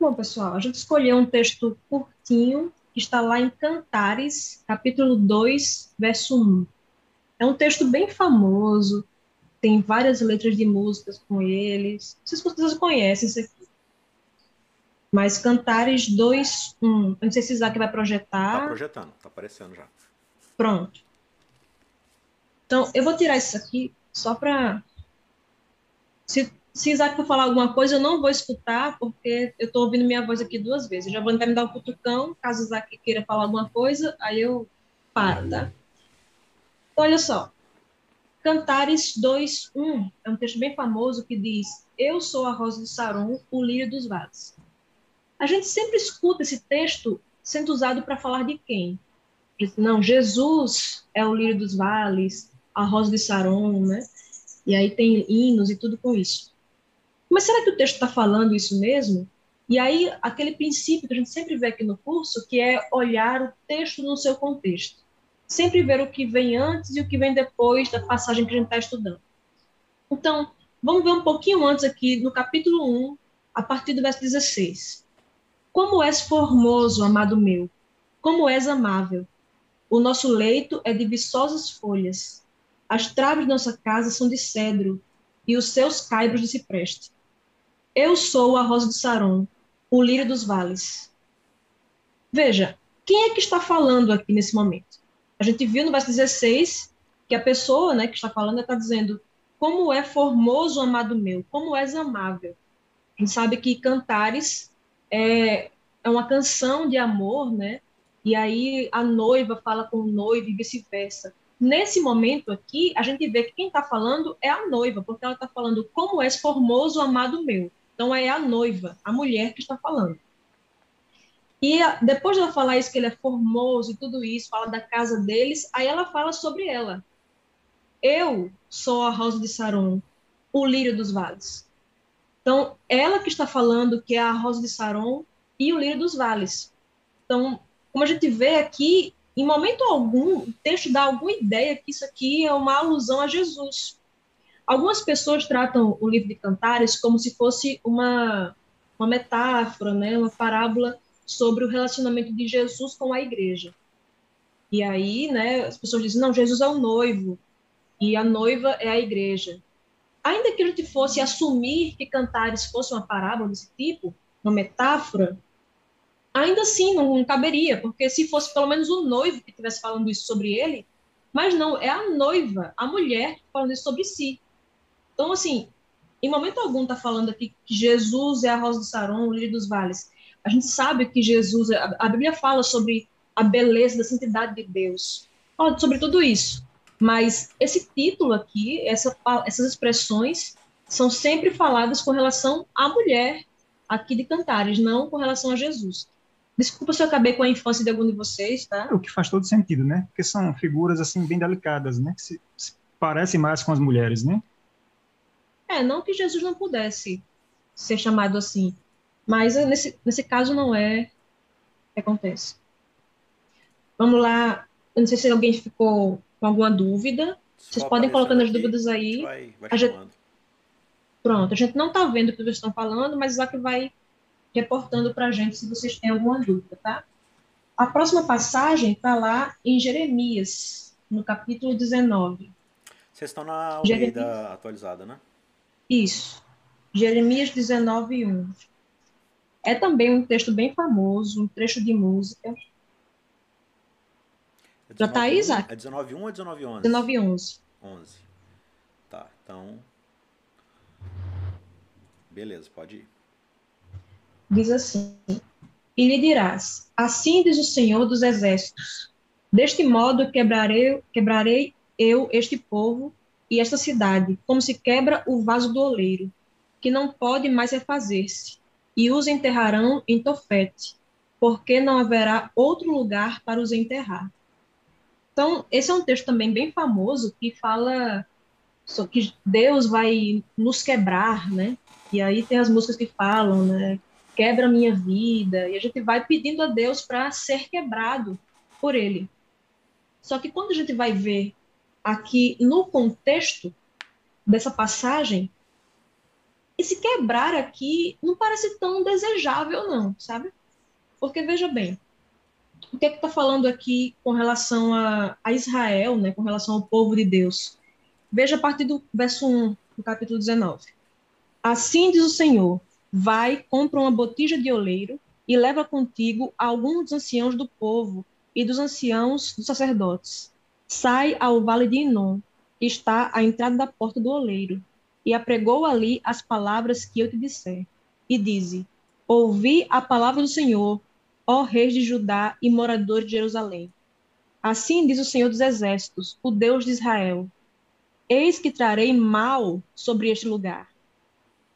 Bom, pessoal, a gente escolheu um texto curtinho que está lá em Cantares, capítulo 2, verso 1. É um texto bem famoso, tem várias letras de músicas com eles. Vocês, vocês conhecem isso aqui. Mas Cantares 2, 1. Eu não sei se Isaac vai projetar. Está projetando, está aparecendo já. Pronto. Então, eu vou tirar isso aqui só para. Se, se Isaac for falar alguma coisa, eu não vou escutar, porque eu estou ouvindo minha voz aqui duas vezes. Já vou tentar me dar um cutucão, caso Isaac queira falar alguma coisa, aí eu paro, tá? Então, olha só. Cantares 2, 1 é um texto bem famoso que diz: Eu sou a rosa de Saron, o lírio dos vales. A gente sempre escuta esse texto sendo usado para falar de quem? Não, Jesus é o lírio dos vales, a rosa de Saron, né? E aí tem hinos e tudo com isso. Mas será que o texto está falando isso mesmo? E aí, aquele princípio que a gente sempre vê aqui no curso, que é olhar o texto no seu contexto sempre ver o que vem antes e o que vem depois da passagem que a gente está estudando. Então, vamos ver um pouquinho antes aqui, no capítulo 1, a partir do verso 16. Como és formoso, amado meu, como és amável. O nosso leito é de viçosas folhas. As traves de nossa casa são de cedro, e os seus caibros de cipreste. Eu sou a rosa de Saron, o lírio dos vales. Veja, quem é que está falando aqui nesse momento? A gente viu no verso 16 que a pessoa né, que está falando está dizendo como é formoso, amado meu, como és amável. A gente sabe que Cantares é, é uma canção de amor, né? E aí a noiva fala com o noivo e vice-versa. Nesse momento aqui, a gente vê que quem está falando é a noiva, porque ela está falando como és formoso, amado meu. Então é a noiva, a mulher que está falando. E depois de ela falar isso, que ele é formoso e tudo isso, fala da casa deles, aí ela fala sobre ela. Eu sou a rosa de Saron, o lírio dos vales. Então, ela que está falando que é a rosa de Saron e o lírio dos vales. Então, como a gente vê aqui, em momento algum, o texto dá alguma ideia que isso aqui é uma alusão a Jesus. Algumas pessoas tratam o livro de Cantares como se fosse uma, uma metáfora, né, uma parábola sobre o relacionamento de Jesus com a igreja. E aí, né, as pessoas dizem, não, Jesus é o noivo e a noiva é a igreja. Ainda que a gente fosse assumir que Cantares fosse uma parábola desse tipo, uma metáfora, ainda assim não, não caberia, porque se fosse pelo menos o noivo que estivesse falando isso sobre ele, mas não, é a noiva, a mulher falando isso sobre si. Então, assim, em momento algum está falando aqui que Jesus é a rosa do Saron, o lírio dos vales. A gente sabe que Jesus, a, a Bíblia fala sobre a beleza da santidade de Deus, fala sobre tudo isso. Mas esse título aqui, essa, essas expressões, são sempre faladas com relação à mulher aqui de Cantares, não com relação a Jesus. Desculpa se eu acabei com a infância de algum de vocês, tá? O que faz todo sentido, né? Porque são figuras assim bem delicadas, né? Que se, se parecem mais com as mulheres, né? É, não que Jesus não pudesse ser chamado assim, mas nesse, nesse caso não é o que acontece. Vamos lá. Eu não sei se alguém ficou com alguma dúvida. Vocês podem colocando as dúvidas aí. Vai, vai a gente... Pronto, a gente não está vendo o que vocês estão falando, mas Isaac vai reportando para a gente se vocês têm alguma dúvida, tá? A próxima passagem está lá em Jeremias, no capítulo 19. Vocês estão na Almeida Jeremias... atualizada, né? Isso. Jeremias 19, 1. É também um texto bem famoso, um trecho de música. É Já tá aí, Isaac? É 19.1 ou 19.11? 19.11. 11. Tá, então... Beleza, pode ir. Diz assim, E lhe dirás, assim diz o Senhor dos Exércitos, deste modo quebrarei, quebrarei eu este povo e esta cidade, como se quebra o vaso do oleiro, que não pode mais refazer-se e os enterrarão em Tofete, porque não haverá outro lugar para os enterrar. Então, esse é um texto também bem famoso que fala que Deus vai nos quebrar, né? E aí tem as músicas que falam, né? Quebra minha vida, e a gente vai pedindo a Deus para ser quebrado por ele. Só que quando a gente vai ver aqui no contexto dessa passagem, esse quebrar aqui não parece tão desejável, não, sabe? Porque, veja bem, o que é que está falando aqui com relação a, a, Israel, né, com relação ao povo de Deus? Veja a partir do verso 1 do capítulo 19. Assim diz o Senhor: Vai, compra uma botija de oleiro e leva contigo alguns dos anciãos do povo e dos anciãos dos sacerdotes. Sai ao vale de Inom, está à entrada da porta do oleiro, e apregou ali as palavras que eu te disser. E dize: Ouvi a palavra do Senhor, ó reis de Judá e moradores de Jerusalém. Assim diz o Senhor dos Exércitos, o Deus de Israel: Eis que trarei mal sobre este lugar.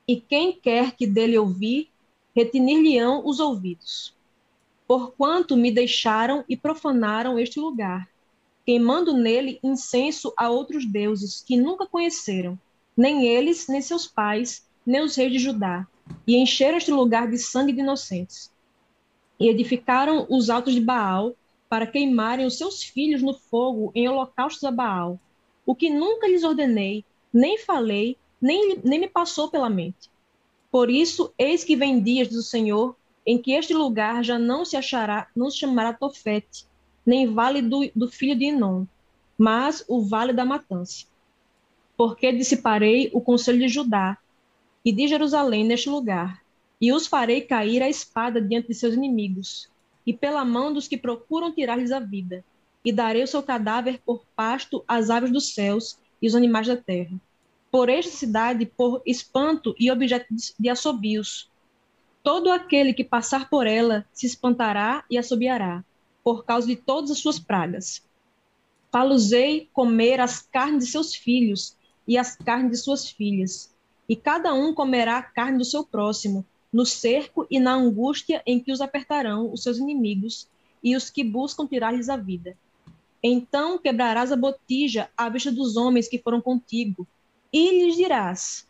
E quem quer que dele ouvir, retenir-lhe-ão os ouvidos. Porquanto me deixaram e profanaram este lugar, queimando nele incenso a outros deuses que nunca conheceram, nem eles, nem seus pais, nem os reis de Judá, e encheram este lugar de sangue de inocentes. E edificaram os altos de Baal para queimarem os seus filhos no fogo em holocaustos a Baal, o que nunca lhes ordenei, nem falei, nem, nem me passou pela mente. Por isso, eis que vem dias do Senhor, em que este lugar já não se achará, não se chamará Tofete, nem vale do, do filho de Inon, mas o vale da matança porque dissiparei o conselho de Judá e de Jerusalém neste lugar, e os farei cair a espada diante de seus inimigos, e pela mão dos que procuram tirar-lhes a vida, e darei o seu cadáver por pasto às aves dos céus e os animais da terra. Por esta cidade, por espanto e objeto de assobios. Todo aquele que passar por ela se espantará e assobiará, por causa de todas as suas pragas. Faluzei comer as carnes de seus filhos, e as carnes de suas filhas. E cada um comerá a carne do seu próximo, no cerco e na angústia em que os apertarão os seus inimigos e os que buscam tirar-lhes a vida. Então quebrarás a botija à vista dos homens que foram contigo, e lhes dirás: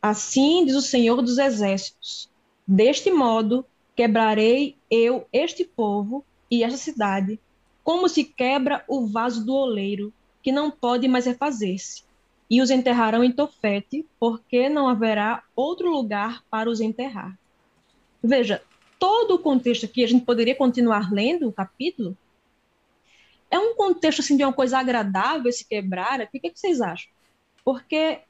Assim diz o Senhor dos Exércitos: Deste modo quebrarei eu este povo e esta cidade, como se quebra o vaso do oleiro, que não pode mais refazer-se e os enterrarão em Tofete, porque não haverá outro lugar para os enterrar. Veja, todo o contexto aqui, a gente poderia continuar lendo o capítulo. É um contexto assim, de uma coisa agradável esse quebrar. O que, que vocês acham? Porque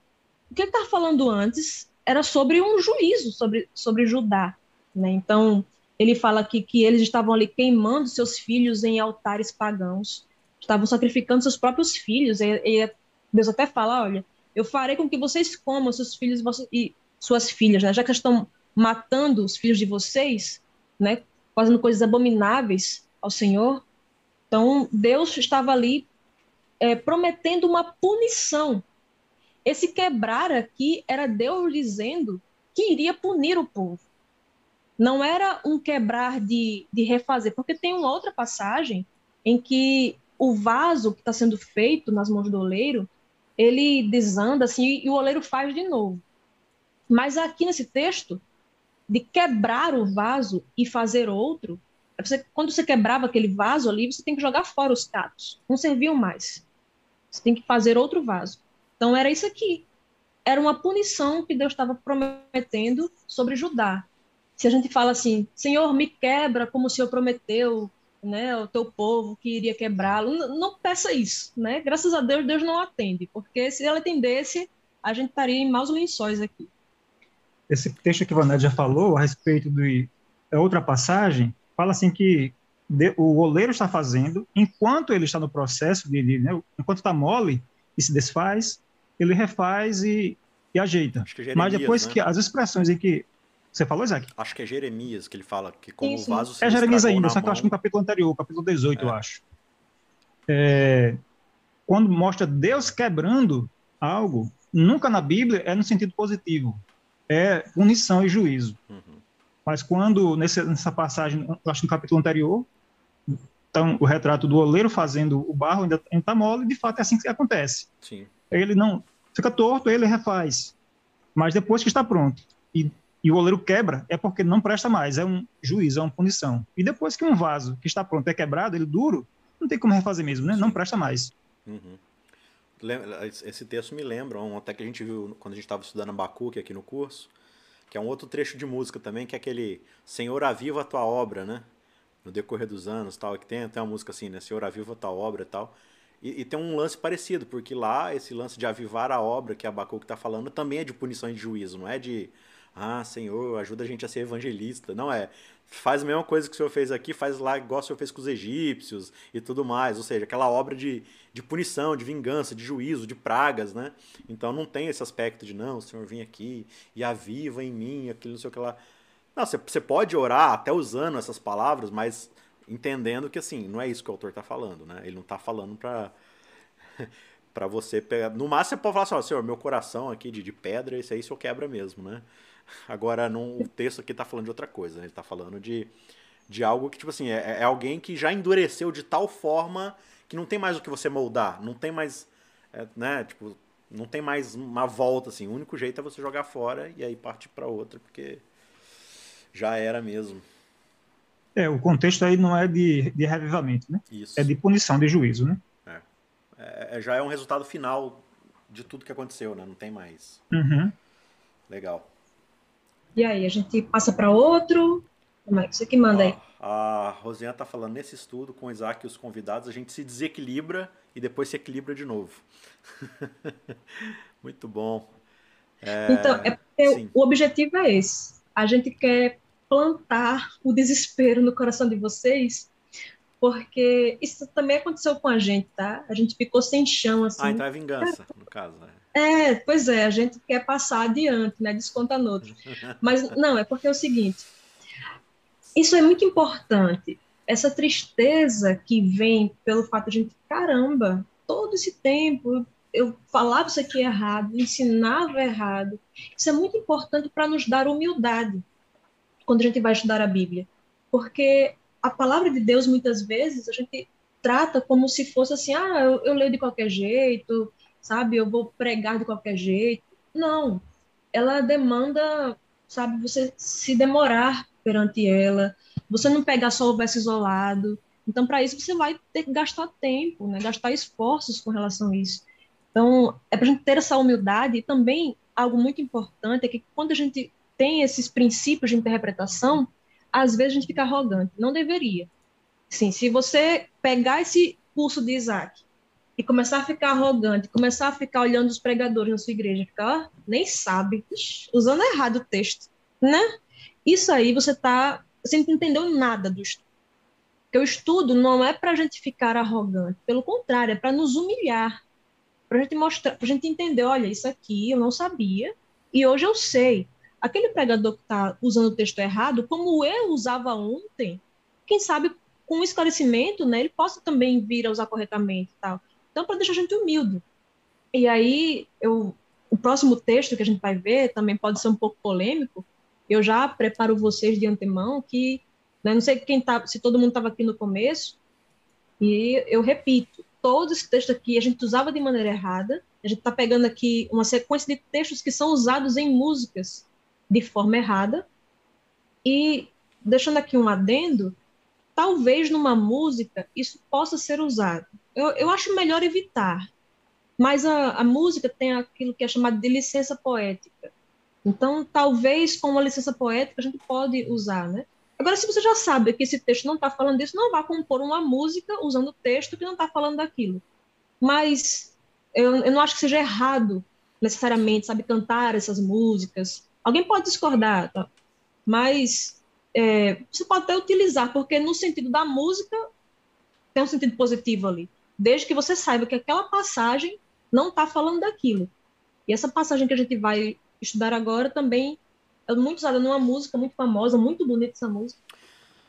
o que ele estava falando antes era sobre um juízo sobre, sobre Judá. Né? Então, ele fala aqui que eles estavam ali queimando seus filhos em altares pagãos, estavam sacrificando seus próprios filhos. E, e Deus até fala, olha, eu farei com que vocês comam seus filhos e suas filhas, né? Já que estão matando os filhos de vocês, né? Fazendo coisas abomináveis ao Senhor. Então, Deus estava ali é, prometendo uma punição. Esse quebrar aqui era Deus dizendo que iria punir o povo. Não era um quebrar de, de refazer, porque tem uma outra passagem em que o vaso que está sendo feito nas mãos do oleiro ele desanda assim e o oleiro faz de novo. Mas aqui nesse texto, de quebrar o vaso e fazer outro, é você, quando você quebrava aquele vaso ali, você tem que jogar fora os cacos, não serviam mais. Você tem que fazer outro vaso. Então era isso aqui. Era uma punição que Deus estava prometendo sobre Judá. Se a gente fala assim, Senhor, me quebra como o Senhor prometeu, né, o teu povo que iria quebrá-lo. Não, não, peça isso, né? Graças a Deus, Deus não atende, porque se ela atendesse, a gente estaria em maus lençóis aqui. Esse texto que o Vanessa já falou a respeito de é outra passagem, fala assim que de, o oleiro está fazendo, enquanto ele está no processo de, de né, enquanto está mole e se desfaz, ele refaz e, e ajeita. É Mas depois né? que as expressões em que você falou, Isaac? Acho que é Jeremias que ele fala que como Isso. o vaso se É Jeremias ainda, só que eu acho que no capítulo anterior, capítulo 18, é. eu acho. É, quando mostra Deus quebrando algo, nunca na Bíblia é no sentido positivo. É punição e juízo. Uhum. Mas quando, nesse, nessa passagem, eu acho que no capítulo anterior, então, o retrato do oleiro fazendo o barro ainda está mole, de fato é assim que acontece. Sim. Ele não fica torto, ele refaz. Mas depois que está pronto. E e o oleiro quebra, é porque não presta mais, é um juízo, é uma punição. E depois que um vaso que está pronto é quebrado, ele duro, não tem como refazer mesmo, né? Não presta mais. Uhum. Esse texto me lembra, até que a gente viu quando a gente estava estudando Abacuque aqui no curso, que é um outro trecho de música também, que é aquele Senhor aviva a tua obra, né? No decorrer dos anos, tal, que tem até uma música assim, né? Senhor aviva a tua obra, tal. E, e, tem um lance parecido, porque lá esse lance de avivar a obra que Abacuque está falando também é de punição e de juízo, não é de ah, Senhor, ajuda a gente a ser evangelista. Não é. Faz a mesma coisa que o Senhor fez aqui, faz lá igual o Senhor fez com os egípcios e tudo mais. Ou seja, aquela obra de, de punição, de vingança, de juízo, de pragas, né? Então não tem esse aspecto de não, o Senhor vem aqui e aviva em mim aquilo, não sei o que lá. Não, você, você pode orar até usando essas palavras, mas entendendo que assim, não é isso que o autor está falando, né? Ele não está falando para para você pegar. No máximo você pode falar assim, ó, senhor, meu coração aqui de, de pedra, esse aí o senhor quebra mesmo, né? Agora, não, o texto aqui está falando de outra coisa, né? Ele está falando de, de algo que, tipo assim, é, é, alguém que já endureceu de tal forma que não tem mais o que você moldar, não tem mais, é, né? Tipo, não tem mais uma volta, assim. O único jeito é você jogar fora e aí partir para outra, porque já era mesmo. É, o contexto aí não é de, de revivamento, né? Isso. É de punição, de juízo, né? É. é. é já é um resultado final de tudo que aconteceu, né? Não tem mais. Uhum. Legal. E aí, a gente passa para outro? Como é que você que manda aí? A Rosiana está falando, nesse estudo com o Isaac e os convidados, a gente se desequilibra e depois se equilibra de novo. Muito bom. É, então, é o objetivo é esse. A gente quer plantar o desespero no coração de vocês, porque isso também aconteceu com a gente, tá? A gente ficou sem chão, assim. Ah, então é vingança, no caso, né? É, pois é, a gente quer passar adiante, né? Desconta no outro. Mas não, é porque é o seguinte: isso é muito importante. Essa tristeza que vem pelo fato de a gente, caramba, todo esse tempo eu falava isso aqui errado, ensinava errado. Isso é muito importante para nos dar humildade quando a gente vai estudar a Bíblia. Porque a palavra de Deus, muitas vezes, a gente trata como se fosse assim: ah, eu, eu leio de qualquer jeito, sabe? Eu vou pregar de qualquer jeito. Não. Ela demanda, sabe, você se demorar perante ela, você não pegar só o verso isolado. Então, para isso, você vai ter que gastar tempo, né? gastar esforços com relação a isso. Então, é para a gente ter essa humildade e também algo muito importante é que quando a gente tem esses princípios de interpretação, às vezes a gente fica arrogante. Não deveria. Sim, se você pegar esse curso de Isaac e começar a ficar arrogante, começar a ficar olhando os pregadores na sua igreja, ficar, nem sabe, usando errado o texto, né? Isso aí você tá, você não entendeu nada do estudo. Porque o estudo não é para a gente ficar arrogante, pelo contrário, é para nos humilhar, para a gente mostrar, para a gente entender, olha, isso aqui eu não sabia e hoje eu sei. Aquele pregador que está usando o texto errado, como eu usava ontem, quem sabe com um esclarecimento, né, ele possa também vir a usar corretamente, tal. Então, para deixar a gente humilde. E aí, eu, o próximo texto que a gente vai ver também pode ser um pouco polêmico. Eu já preparo vocês de antemão que, né, não sei quem tá, se todo mundo estava aqui no começo, e eu repito, todo esse texto aqui a gente usava de maneira errada. A gente está pegando aqui uma sequência de textos que são usados em músicas de forma errada. E deixando aqui um adendo, talvez numa música isso possa ser usado eu, eu acho melhor evitar. Mas a, a música tem aquilo que é chamado de licença poética. Então, talvez com uma licença poética a gente pode usar, né? Agora, se você já sabe que esse texto não está falando disso, não vá compor uma música usando o texto que não está falando daquilo. Mas eu, eu não acho que seja errado necessariamente, sabe, cantar essas músicas. Alguém pode discordar, tá? mas é, você pode até utilizar, porque no sentido da música tem um sentido positivo ali desde que você saiba que aquela passagem não está falando daquilo. E essa passagem que a gente vai estudar agora também é muito usada numa música muito famosa, muito bonita essa música.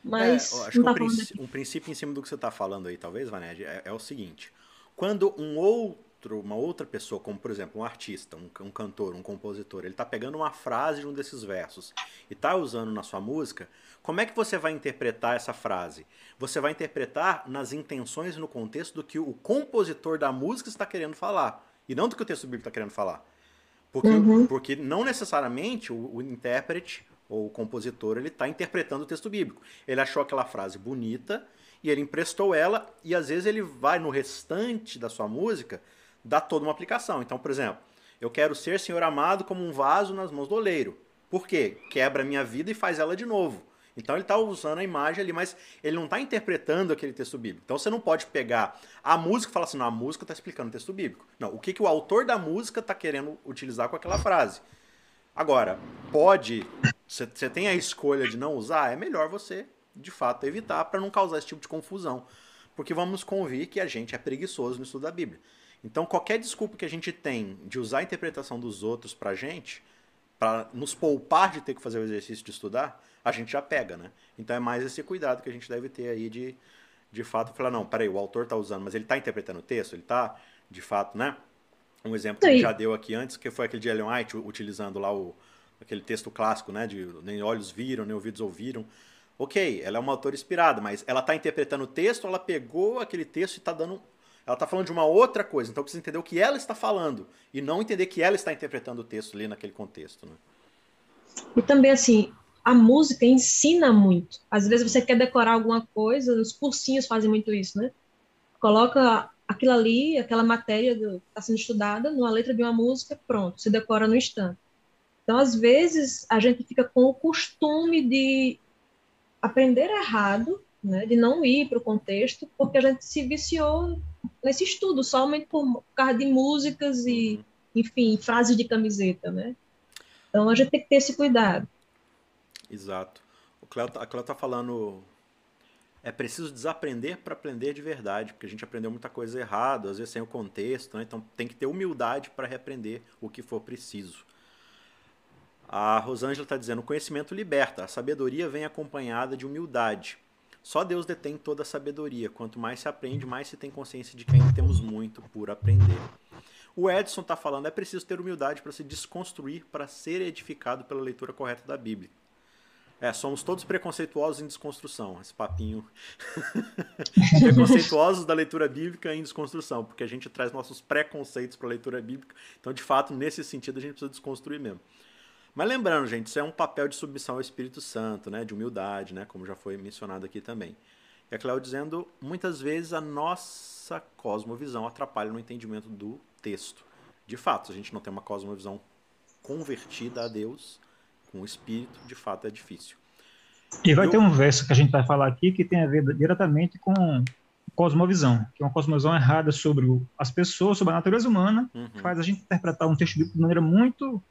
Mas é, acho que tá um, princípio, um, princípio em cima do que você está falando aí, talvez, Vaned, é, é, o seguinte: quando um outro, uma outra pessoa, como por exemplo um artista, um, um cantor, um compositor, ele está pegando uma frase de um desses versos e está usando na sua música, como é que você vai interpretar essa frase? Você vai interpretar nas intenções e no contexto do que o compositor da música está querendo falar, e não do que o texto bíblico está querendo falar. Porque, uhum. porque não necessariamente o, o intérprete ou o compositor ele está interpretando o texto bíblico. Ele achou aquela frase bonita e ele emprestou ela, e às vezes ele vai no restante da sua música dar toda uma aplicação. Então, por exemplo, eu quero ser, Senhor amado, como um vaso nas mãos do oleiro. Por quê? Quebra a minha vida e faz ela de novo. Então ele está usando a imagem ali, mas ele não está interpretando aquele texto bíblico. Então você não pode pegar a música e falar assim, não, a música está explicando o texto bíblico. Não, o que, que o autor da música está querendo utilizar com aquela frase. Agora, pode, você tem a escolha de não usar, é melhor você, de fato, evitar para não causar esse tipo de confusão. Porque vamos convir que a gente é preguiçoso no estudo da Bíblia. Então, qualquer desculpa que a gente tem de usar a interpretação dos outros para a gente, para nos poupar de ter que fazer o exercício de estudar, a gente já pega, né? Então é mais esse cuidado que a gente deve ter aí de, de fato, falar, não, peraí, o autor está usando, mas ele está interpretando o texto, ele está, de fato, né? Um exemplo que já deu aqui antes, que foi aquele de Ellen White, utilizando lá o, aquele texto clássico, né? De nem olhos viram, nem ouvidos ouviram. Ok, ela é uma autora inspirada, mas ela está interpretando o texto, ela pegou aquele texto e está dando. Ela está falando de uma outra coisa, então precisa entender o que ela está falando e não entender que ela está interpretando o texto ali naquele contexto. Né? E também, assim, a música ensina muito. Às vezes você quer decorar alguma coisa, os cursinhos fazem muito isso, né? Coloca aquilo ali, aquela matéria que está sendo estudada, numa letra de uma música, pronto, se decora no instante. Então, às vezes, a gente fica com o costume de aprender errado, né, de não ir para o contexto, porque a gente se viciou nesse estudo, somente por causa de músicas e, enfim, frases de camiseta, né? Então, a gente tem que ter esse cuidado. Exato. O Cléo, tá, a Cléo está falando é preciso desaprender para aprender de verdade, porque a gente aprendeu muita coisa errada, às vezes sem o contexto, né? então tem que ter humildade para reaprender o que for preciso. A Rosângela está dizendo: o conhecimento liberta, a sabedoria vem acompanhada de humildade. Só Deus detém toda a sabedoria. Quanto mais se aprende, mais se tem consciência de que ainda temos muito por aprender. O Edson está falando: é preciso ter humildade para se desconstruir, para ser edificado pela leitura correta da Bíblia. É, somos todos preconceituosos em desconstrução, esse papinho. preconceituosos da leitura bíblica em desconstrução, porque a gente traz nossos preconceitos para a leitura bíblica. Então, de fato, nesse sentido, a gente precisa desconstruir mesmo. Mas lembrando, gente, isso é um papel de submissão ao Espírito Santo, né, de humildade, né, como já foi mencionado aqui também. E a Cléo dizendo, muitas vezes a nossa cosmovisão atrapalha no entendimento do texto. De fato, se a gente não tem uma cosmovisão convertida a Deus, com o espírito, de fato é difícil. E vai Eu... ter um verso que a gente vai falar aqui que tem a ver diretamente com cosmovisão, que é uma cosmovisão errada sobre as pessoas, sobre a natureza humana, uhum. que faz a gente interpretar um texto bíblico de maneira muito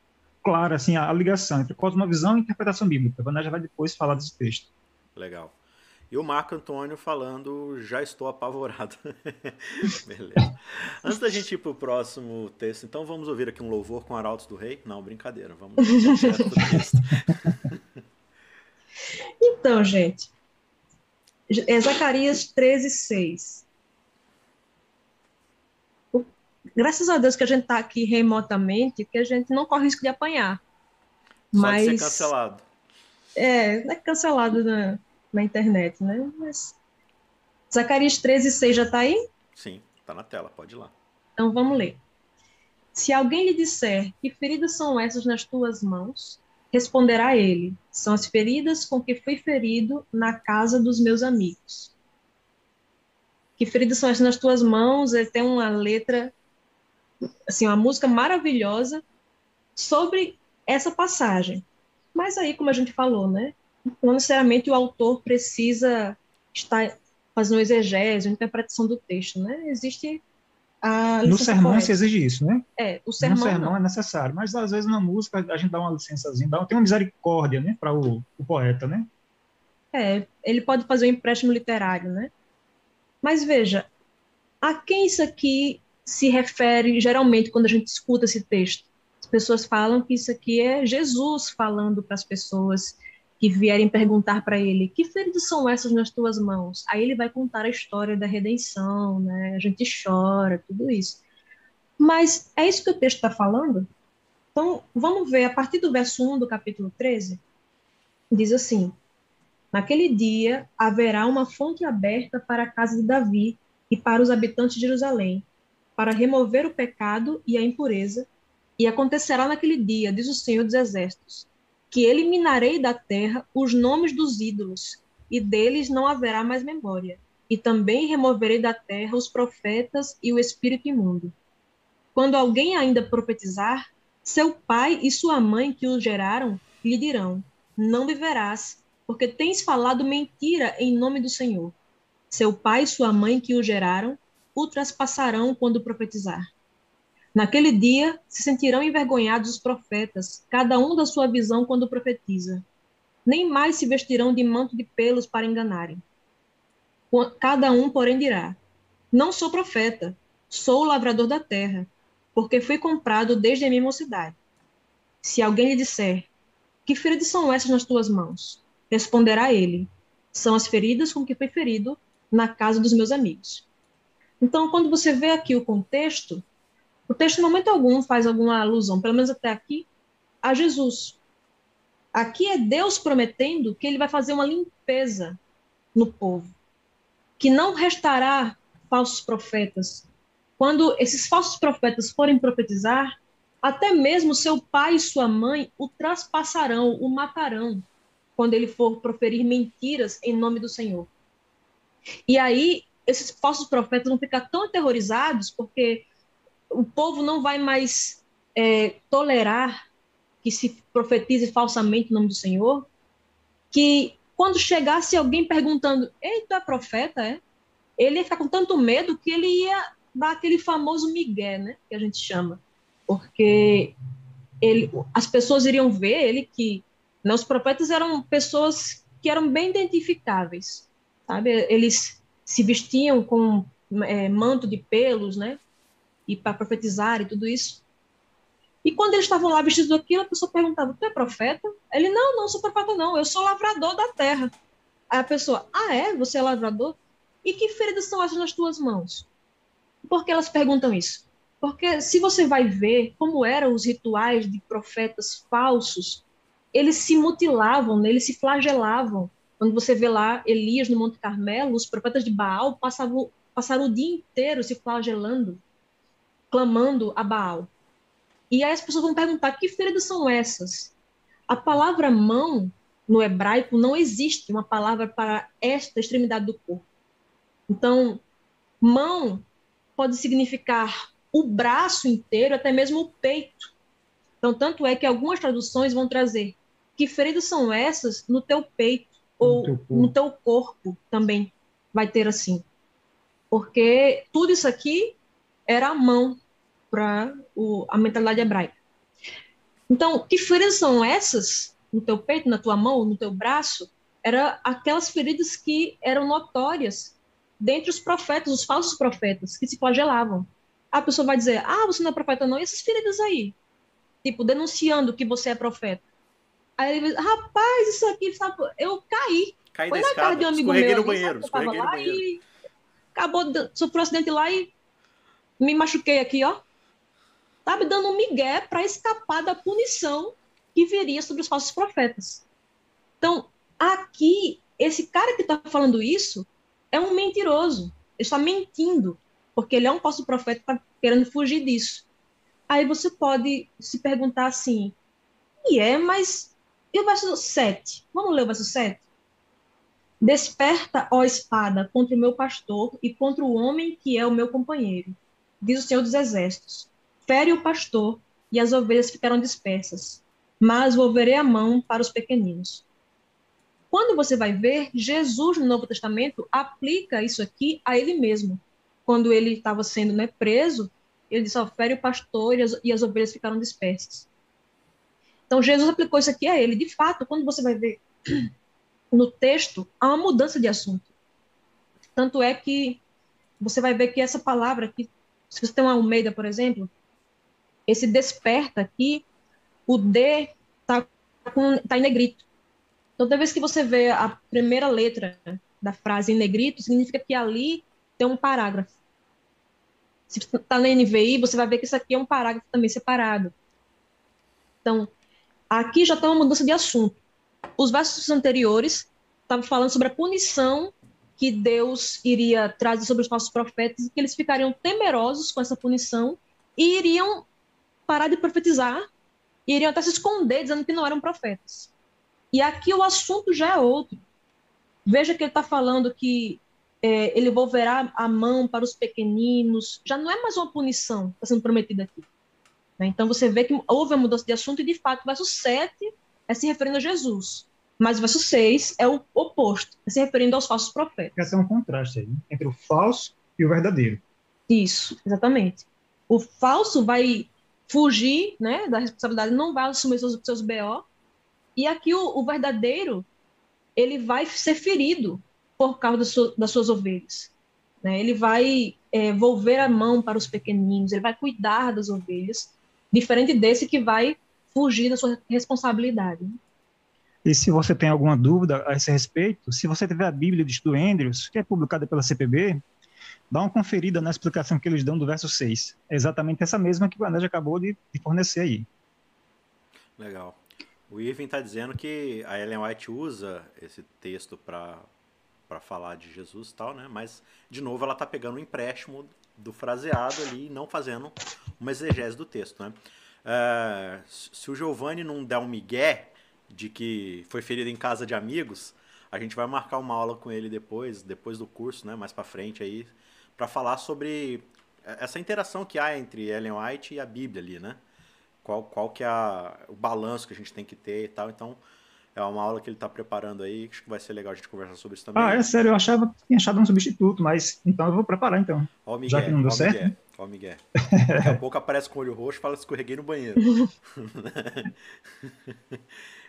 clara, assim, a, ligação entre cosmovisão e interpretação bíblica. A Vanessa já vai depois falar desse texto. Legal. E o Marco Antônio falando, já estou apavorado. Beleza. Antes da gente ir para o próximo texto, então vamos ouvir aqui um louvor com Arautos do Rei? Não, brincadeira, vamos direto pro texto. então, gente, é Zacarias 13, 6. Graças a Deus que a gente está aqui remotamente, que a gente não corre risco de apanhar. Só Mas, de ser cancelado. É, não é cancelado, né? na internet, né? Mas... Zacarias 13, 6 já está aí? Sim, está na tela, pode ir lá. Então vamos ler. Se alguém lhe disser que feridas são essas nas tuas mãos, responderá ele: são as feridas com que fui ferido na casa dos meus amigos. Que feridas são essas nas tuas mãos? Ele tem uma letra, assim, uma música maravilhosa sobre essa passagem. Mas aí, como a gente falou, né? não necessariamente o autor precisa estar fazendo exegese, interpretação do texto, né? Existe a No sermão se exige isso, né? É, o sermão, no sermão não. é necessário, mas às vezes na música a gente dá uma licençazinha, dá, tem uma misericórdia, né, para o, o poeta, né? É, ele pode fazer um empréstimo literário, né? Mas veja, a quem isso aqui se refere geralmente quando a gente escuta esse texto? As pessoas falam que isso aqui é Jesus falando para as pessoas que vierem perguntar para ele: que feridas são essas nas tuas mãos? Aí ele vai contar a história da redenção, né? A gente chora, tudo isso. Mas é isso que o texto está falando? Então, vamos ver, a partir do verso 1 do capítulo 13, diz assim: Naquele dia haverá uma fonte aberta para a casa de Davi e para os habitantes de Jerusalém, para remover o pecado e a impureza, e acontecerá naquele dia, diz o Senhor dos Exércitos, que eliminarei da terra os nomes dos ídolos, e deles não haverá mais memória. E também removerei da terra os profetas e o espírito imundo. Quando alguém ainda profetizar, seu pai e sua mãe que o geraram lhe dirão: Não viverás, porque tens falado mentira em nome do Senhor. Seu pai e sua mãe que o geraram o traspassarão quando profetizar. Naquele dia se sentirão envergonhados os profetas, cada um da sua visão quando profetiza. Nem mais se vestirão de manto de pelos para enganarem. Cada um, porém, dirá: Não sou profeta, sou o lavrador da terra, porque fui comprado desde a minha mocidade. Se alguém lhe disser: Que feridas são essas nas tuas mãos? Responderá ele: São as feridas com que fui ferido na casa dos meus amigos. Então, quando você vê aqui o contexto, o texto, em momento algum, faz alguma alusão, pelo menos até aqui, a Jesus. Aqui é Deus prometendo que ele vai fazer uma limpeza no povo, que não restará falsos profetas. Quando esses falsos profetas forem profetizar, até mesmo seu pai e sua mãe o traspassarão, o matarão, quando ele for proferir mentiras em nome do Senhor. E aí, esses falsos profetas vão ficar tão aterrorizados, porque o povo não vai mais é, tolerar que se profetize falsamente o nome do Senhor, que quando chegasse alguém perguntando, ei, tu é profeta, é? Ele ia ficar com tanto medo que ele ia dar aquele famoso migué, né, que a gente chama, porque ele, as pessoas iriam ver ele que né, os profetas eram pessoas que eram bem identificáveis, sabe? Eles se vestiam com é, manto de pelos, né? e para profetizar e tudo isso. E quando eles estavam lá vestidos daquilo, a pessoa perguntava: Tu é profeta? Ele: Não, não sou profeta, não. Eu sou lavrador da terra. Aí a pessoa: Ah, é? Você é lavrador? E que feridas são essas nas tuas mãos? Por que elas perguntam isso? Porque se você vai ver como eram os rituais de profetas falsos, eles se mutilavam, né? eles se flagelavam. Quando você vê lá Elias no Monte Carmelo, os profetas de Baal passavam, passaram o dia inteiro se flagelando clamando a Baal. E aí as pessoas vão perguntar: que feridas são essas? A palavra mão no hebraico não existe uma palavra para esta extremidade do corpo. Então, mão pode significar o braço inteiro, até mesmo o peito. Então, tanto é que algumas traduções vão trazer que feridas são essas no teu peito ou no teu, no teu corpo também vai ter assim. Porque tudo isso aqui era a mão para a mentalidade hebraica. Então, que feridas são essas no teu peito, na tua mão, no teu braço? Era aquelas feridas que eram notórias dentre os profetas, os falsos profetas, que se flagelavam. A pessoa vai dizer: Ah, você não é profeta, não. E essas feridas aí? Tipo, denunciando que você é profeta. Aí ele diz: Rapaz, isso aqui, sabe? Eu caí. Caí Foi na casa de um amigo meu. no banheiro. Escorreguei no banheiro. E acabou, sofreu um acidente lá e me machuquei aqui, ó sabe, dando um migué para escapar da punição que viria sobre os falsos profetas. Então, aqui, esse cara que está falando isso é um mentiroso. Ele está mentindo, porque ele é um falso profeta e está querendo fugir disso. Aí você pode se perguntar assim, e é, mas e o verso 7? Vamos ler o verso 7? Desperta, ó espada, contra o meu pastor e contra o homem que é o meu companheiro, diz o Senhor dos Exércitos fere o pastor e as ovelhas ficaram dispersas, mas volverei a mão para os pequeninos. Quando você vai ver, Jesus no Novo Testamento aplica isso aqui a ele mesmo. Quando ele estava sendo né, preso, ele disse: fere o pastor e as, e as ovelhas ficaram dispersas. Então, Jesus aplicou isso aqui a ele. De fato, quando você vai ver no texto, há uma mudança de assunto. Tanto é que você vai ver que essa palavra aqui, se você tem uma Almeida, por exemplo, esse desperta aqui, o D está tá em negrito. Então, toda vez que você vê a primeira letra da frase em negrito, significa que ali tem um parágrafo. Se está na NVI, você vai ver que isso aqui é um parágrafo também separado. Então, aqui já está uma mudança de assunto. Os versos anteriores estavam falando sobre a punição que Deus iria trazer sobre os falsos profetas e que eles ficariam temerosos com essa punição e iriam parar de profetizar e iriam até se esconder dizendo que não eram profetas. E aqui o assunto já é outro. Veja que ele está falando que é, ele volverá a mão para os pequeninos. Já não é mais uma punição que está sendo prometida aqui. Né? Então você vê que houve a mudança de assunto e, de fato, o verso 7 é se referindo a Jesus. Mas o verso 6 é o oposto, é se referindo aos falsos profetas. Quer ter um contraste aí, né? entre o falso e o verdadeiro. Isso, exatamente. O falso vai fugir né, da responsabilidade, não vai assumir seus, seus BO. E aqui o, o verdadeiro, ele vai ser ferido por causa das, suas, das suas ovelhas. Né? Ele vai é, volver a mão para os pequenininhos, ele vai cuidar das ovelhas, diferente desse que vai fugir da sua responsabilidade. E se você tem alguma dúvida a esse respeito, se você tiver a Bíblia de Estudo Andrews, que é publicada pela CPB, dá uma conferida na explicação que eles dão do verso 6. É exatamente essa mesma que o Anand acabou de, de, fornecer aí. Legal. O Irving está dizendo que a Ellen White usa esse texto para para falar de Jesus e tal, né? Mas, de novo, ela está pegando um empréstimo do fraseado ali não fazendo uma exegese do texto, né? É, se o Giovanni não der um migué de que foi ferido em casa de amigos, a gente vai marcar uma aula com ele depois, depois do curso, né? Mais para frente aí, para falar sobre essa interação que há entre Ellen White e a Bíblia ali, né? Qual, qual que é a, o balanço que a gente tem que ter e tal. Então, é uma aula que ele está preparando aí, acho que vai ser legal a gente conversar sobre isso também. Ah, é sério, eu achava que tinha achado um substituto, mas então eu vou preparar então. Ó, Miguel, já que não deu ó, certo. Miguel, ó, Miguel. Daqui a pouco aparece com o olho roxo e fala que escorreguei no banheiro.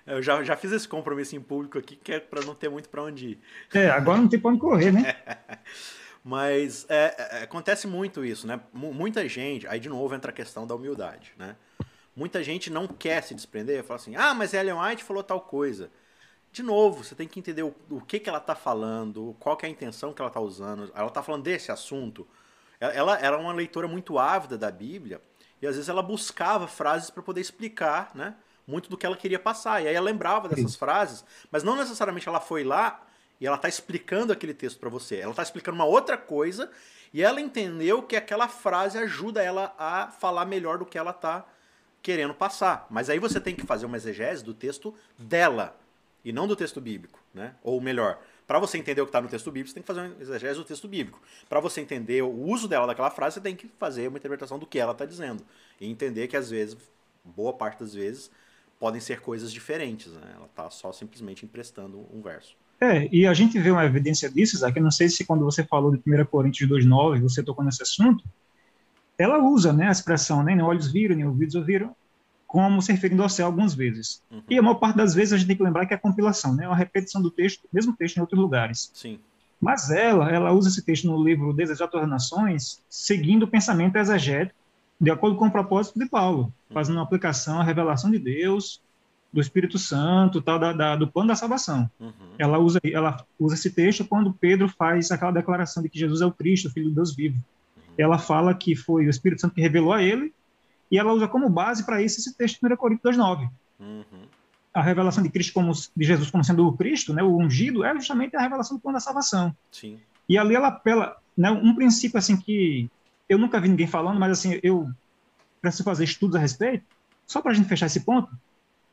eu já, já fiz esse compromisso em público aqui, que é para não ter muito para onde ir. É, agora não tem para onde correr, né? Mas é, é, acontece muito isso, né? M muita gente, aí de novo entra a questão da humildade, né? Muita gente não quer se desprender, fala assim, ah, mas Ellen White falou tal coisa. De novo, você tem que entender o, o que, que ela está falando, qual que é a intenção que ela está usando. Ela está falando desse assunto. Ela, ela era uma leitora muito ávida da Bíblia e às vezes ela buscava frases para poder explicar, né? Muito do que ela queria passar. E aí ela lembrava dessas Sim. frases, mas não necessariamente ela foi lá e ela está explicando aquele texto para você. Ela está explicando uma outra coisa e ela entendeu que aquela frase ajuda ela a falar melhor do que ela está querendo passar. Mas aí você tem que fazer uma exegese do texto dela e não do texto bíblico, né? Ou melhor, para você entender o que está no texto bíblico, você tem que fazer uma exegese do texto bíblico. Para você entender o uso dela daquela frase, você tem que fazer uma interpretação do que ela está dizendo e entender que às vezes, boa parte das vezes, podem ser coisas diferentes. Né? Ela está só simplesmente emprestando um verso. É, e a gente vê uma evidência disso, Isaac, eu não sei se quando você falou de 1 Coríntios 2,9, você tocou nesse assunto, ela usa né, a expressão, né, nem olhos viram, nem ouvidos ouviram, como se referindo ao céu algumas vezes. Uhum. E a maior parte das vezes a gente tem que lembrar que é a compilação, né, é uma repetição do texto, mesmo texto em outros lugares. Sim. Mas ela, ela usa esse texto no livro Desejar das Nações, seguindo o pensamento exegético, de acordo com o propósito de Paulo, uhum. fazendo uma aplicação à revelação de Deus, do Espírito Santo, tal, da, da, do plano da salvação. Uhum. Ela, usa, ela usa esse texto quando Pedro faz aquela declaração de que Jesus é o Cristo, o Filho de Deus vivo ela fala que foi o Espírito Santo que revelou a ele, e ela usa como base para isso esse texto de 1 Coríntios 2,9. Uhum. A revelação de Cristo como, de Jesus como sendo o Cristo, né, o ungido, é justamente a revelação do plano da salvação. Sim. E ali ela apela, né, um princípio assim que eu nunca vi ninguém falando, mas assim, eu preciso fazer estudos a respeito, só para a gente fechar esse ponto,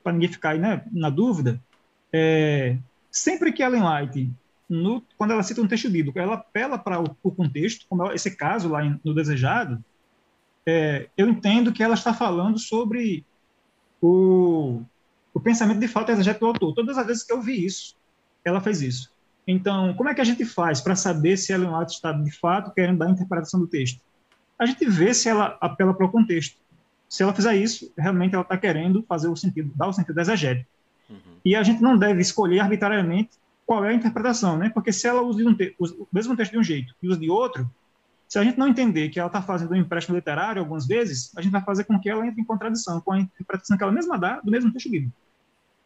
para ninguém ficar aí, né, na dúvida, é, sempre que Ellen White no, quando ela cita um texto bíblico, ela apela para o, o, contexto, como esse caso lá em, no Desejado, é, eu entendo que ela está falando sobre o, o pensamento de falta exegético do autor. Todas as vezes que eu vi isso, ela fez isso. Então, como é que a gente faz para saber se Ellen White está, de fato, querendo dar a interpretação do texto? A gente vê se ela apela para o contexto. Se ela fizer isso, realmente ela está querendo fazer o sentido, dar o sentido exegético. Uhum. E a gente não deve escolher arbitrariamente qual é a interpretação, né? Porque se ela usa um o mesmo texto de um jeito e usa de outro, se a gente não entender que ela está fazendo um empréstimo literário algumas vezes, a gente vai fazer com que ela entre em contradição com a interpretação que ela mesma dá do mesmo texto bíblico.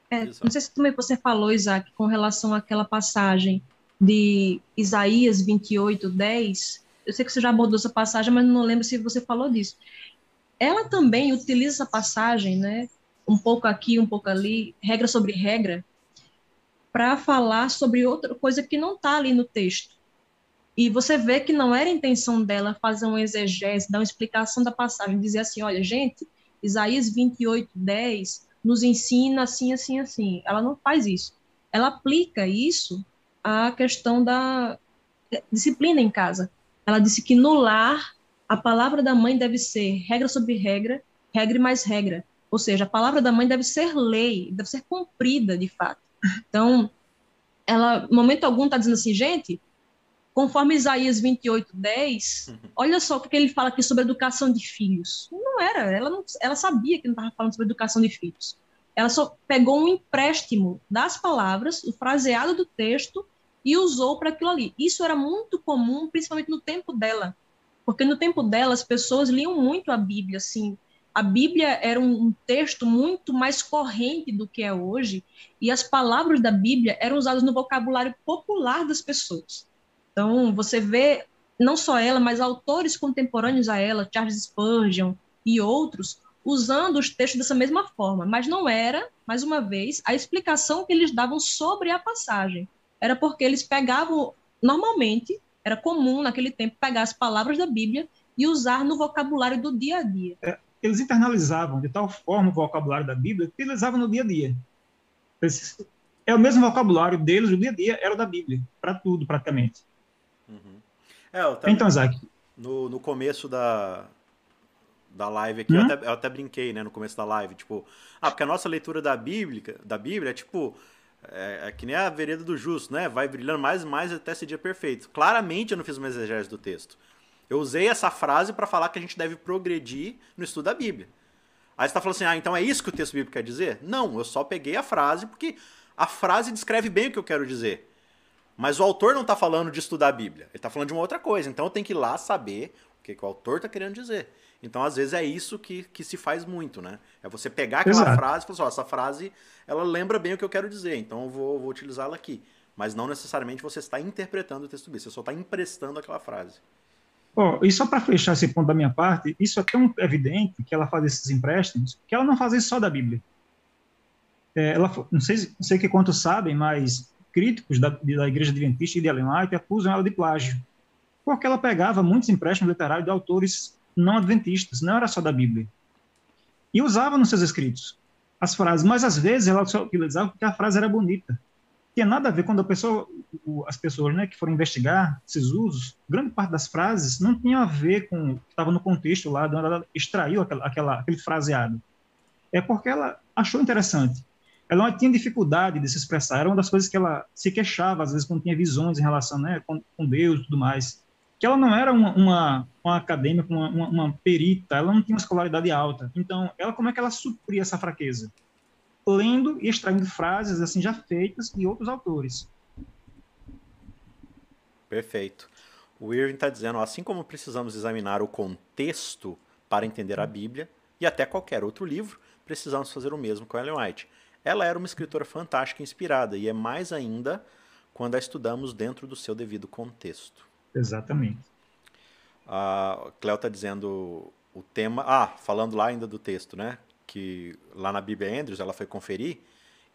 É, não sei se também você falou, Isaac, com relação àquela passagem de Isaías 28, 10. Eu sei que você já abordou essa passagem, mas não lembro se você falou disso. Ela também utiliza essa passagem, né? Um pouco aqui, um pouco ali, regra sobre regra, para falar sobre outra coisa que não está ali no texto. E você vê que não era a intenção dela fazer uma exegese, dar uma explicação da passagem, dizer assim, olha, gente, Isaías 28, 10 nos ensina assim, assim, assim. Ela não faz isso. Ela aplica isso à questão da disciplina em casa. Ela disse que no lar, a palavra da mãe deve ser regra sobre regra, regra mais regra. Ou seja, a palavra da mãe deve ser lei, deve ser cumprida de fato. Então, ela, momento algum, está dizendo assim, gente, conforme Isaías 28, 10, uhum. olha só o que ele fala aqui sobre educação de filhos. Não era, ela, não, ela sabia que não estava falando sobre educação de filhos. Ela só pegou um empréstimo das palavras, o fraseado do texto, e usou para aquilo ali. Isso era muito comum, principalmente no tempo dela, porque no tempo dela as pessoas liam muito a Bíblia, assim. A Bíblia era um, um texto muito mais corrente do que é hoje, e as palavras da Bíblia eram usadas no vocabulário popular das pessoas. Então, você vê não só ela, mas autores contemporâneos a ela, Charles Spurgeon e outros, usando os textos dessa mesma forma, mas não era, mais uma vez, a explicação que eles davam sobre a passagem. Era porque eles pegavam, normalmente, era comum naquele tempo pegar as palavras da Bíblia e usar no vocabulário do dia a dia. É, eles internalizavam de tal forma o vocabulário da Bíblia que eles usavam no dia a dia. é o mesmo vocabulário deles, o dia a dia era o da Bíblia, para tudo, praticamente. Uhum. É, então, Isaac. No, no começo da, da live aqui, hum? eu, até, eu, até, brinquei, né, no começo da live, tipo, ah, porque a nossa leitura da Bíblia, da Bíblia é tipo, é, é, que nem a vereda do justo, né? Vai brilhando mais e mais até esse dia perfeito. Claramente eu não fiz uma exegese do texto. Eu usei essa frase para falar que a gente deve progredir no estudo da Bíblia. Aí você está falando assim, ah, então é isso que o texto bíblico quer dizer? Não, eu só peguei a frase porque a frase descreve bem o que eu quero dizer. Mas o autor não está falando de estudar a Bíblia, ele está falando de uma outra coisa. Então eu tenho que ir lá saber o que, que o autor está querendo dizer. Então, às vezes, é isso que, que se faz muito, né? É você pegar aquela Exato. frase e falar assim, ó, essa frase, ela lembra bem o que eu quero dizer, então eu vou, vou utilizá-la aqui. Mas não necessariamente você está interpretando o texto bíblico, você só está emprestando aquela frase. Oh, e só para fechar esse ponto da minha parte, isso é tão evidente que ela faz esses empréstimos, que ela não faz isso só da Bíblia. É, ela, não sei, não sei que quantos sabem, mas críticos da, da Igreja Adventista e de Ellen acusam ela de plágio, porque ela pegava muitos empréstimos literários de autores não adventistas, não era só da Bíblia. E usava nos seus escritos as frases, mas às vezes ela só utilizava porque a frase era bonita. Tinha nada a ver quando a pessoa, as pessoas né, que foram investigar esses usos, grande parte das frases não tinha a ver com estava no contexto lá, de onde ela extraiu aquela, aquela, aquele fraseado. É porque ela achou interessante. Ela não tinha dificuldade de se expressar, era uma das coisas que ela se queixava, às vezes, quando tinha visões em relação né, com, com Deus e tudo mais que ela não era uma, uma, uma acadêmica, uma, uma, uma, perita, ela não tinha uma escolaridade alta. Então, ela como é que ela supria essa fraqueza? Lendo e extraindo frases assim já feitas de outros autores. Perfeito. O Irving está dizendo, assim como precisamos examinar o contexto para entender a Bíblia e até qualquer outro livro, precisamos fazer o mesmo com Ellen White. Ela era uma escritora fantástica e inspirada, e é mais ainda quando a estudamos dentro do seu devido contexto. Exatamente. A Cléo está dizendo o tema. Ah, falando lá ainda do texto, né? Que lá na Bíblia Andrews ela foi conferir.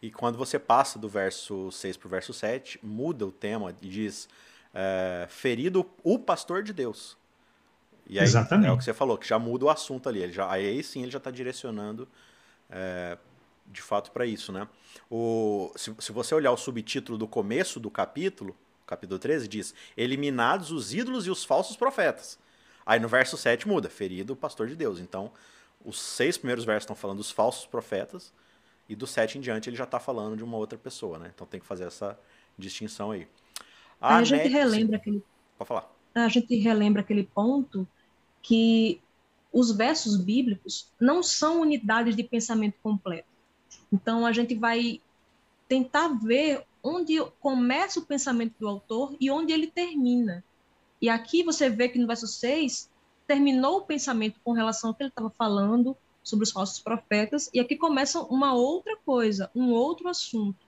E quando você passa do verso 6 para o verso 7, muda o tema e diz: é, ferido o pastor de Deus. E aí Exatamente. é o que você falou, que já muda o assunto ali. Ele já, aí sim ele já está direcionando é, de fato para isso, né? O, se, se você olhar o subtítulo do começo do capítulo, capítulo 13, diz: Eliminados os ídolos e os falsos profetas. Aí no verso 7 muda: Ferido o pastor de Deus. Então, os seis primeiros versos estão falando dos falsos profetas, e do 7 em diante ele já está falando de uma outra pessoa, né? Então tem que fazer essa distinção aí. A, a gente relembra aquele. Pode falar. A gente relembra aquele ponto que os versos bíblicos não são unidades de pensamento completo. Então a gente vai tentar ver onde começa o pensamento do autor e onde ele termina. E aqui você vê que no verso 6 terminou o pensamento com relação ao que ele estava falando sobre os falsos profetas, e aqui começa uma outra coisa, um outro assunto.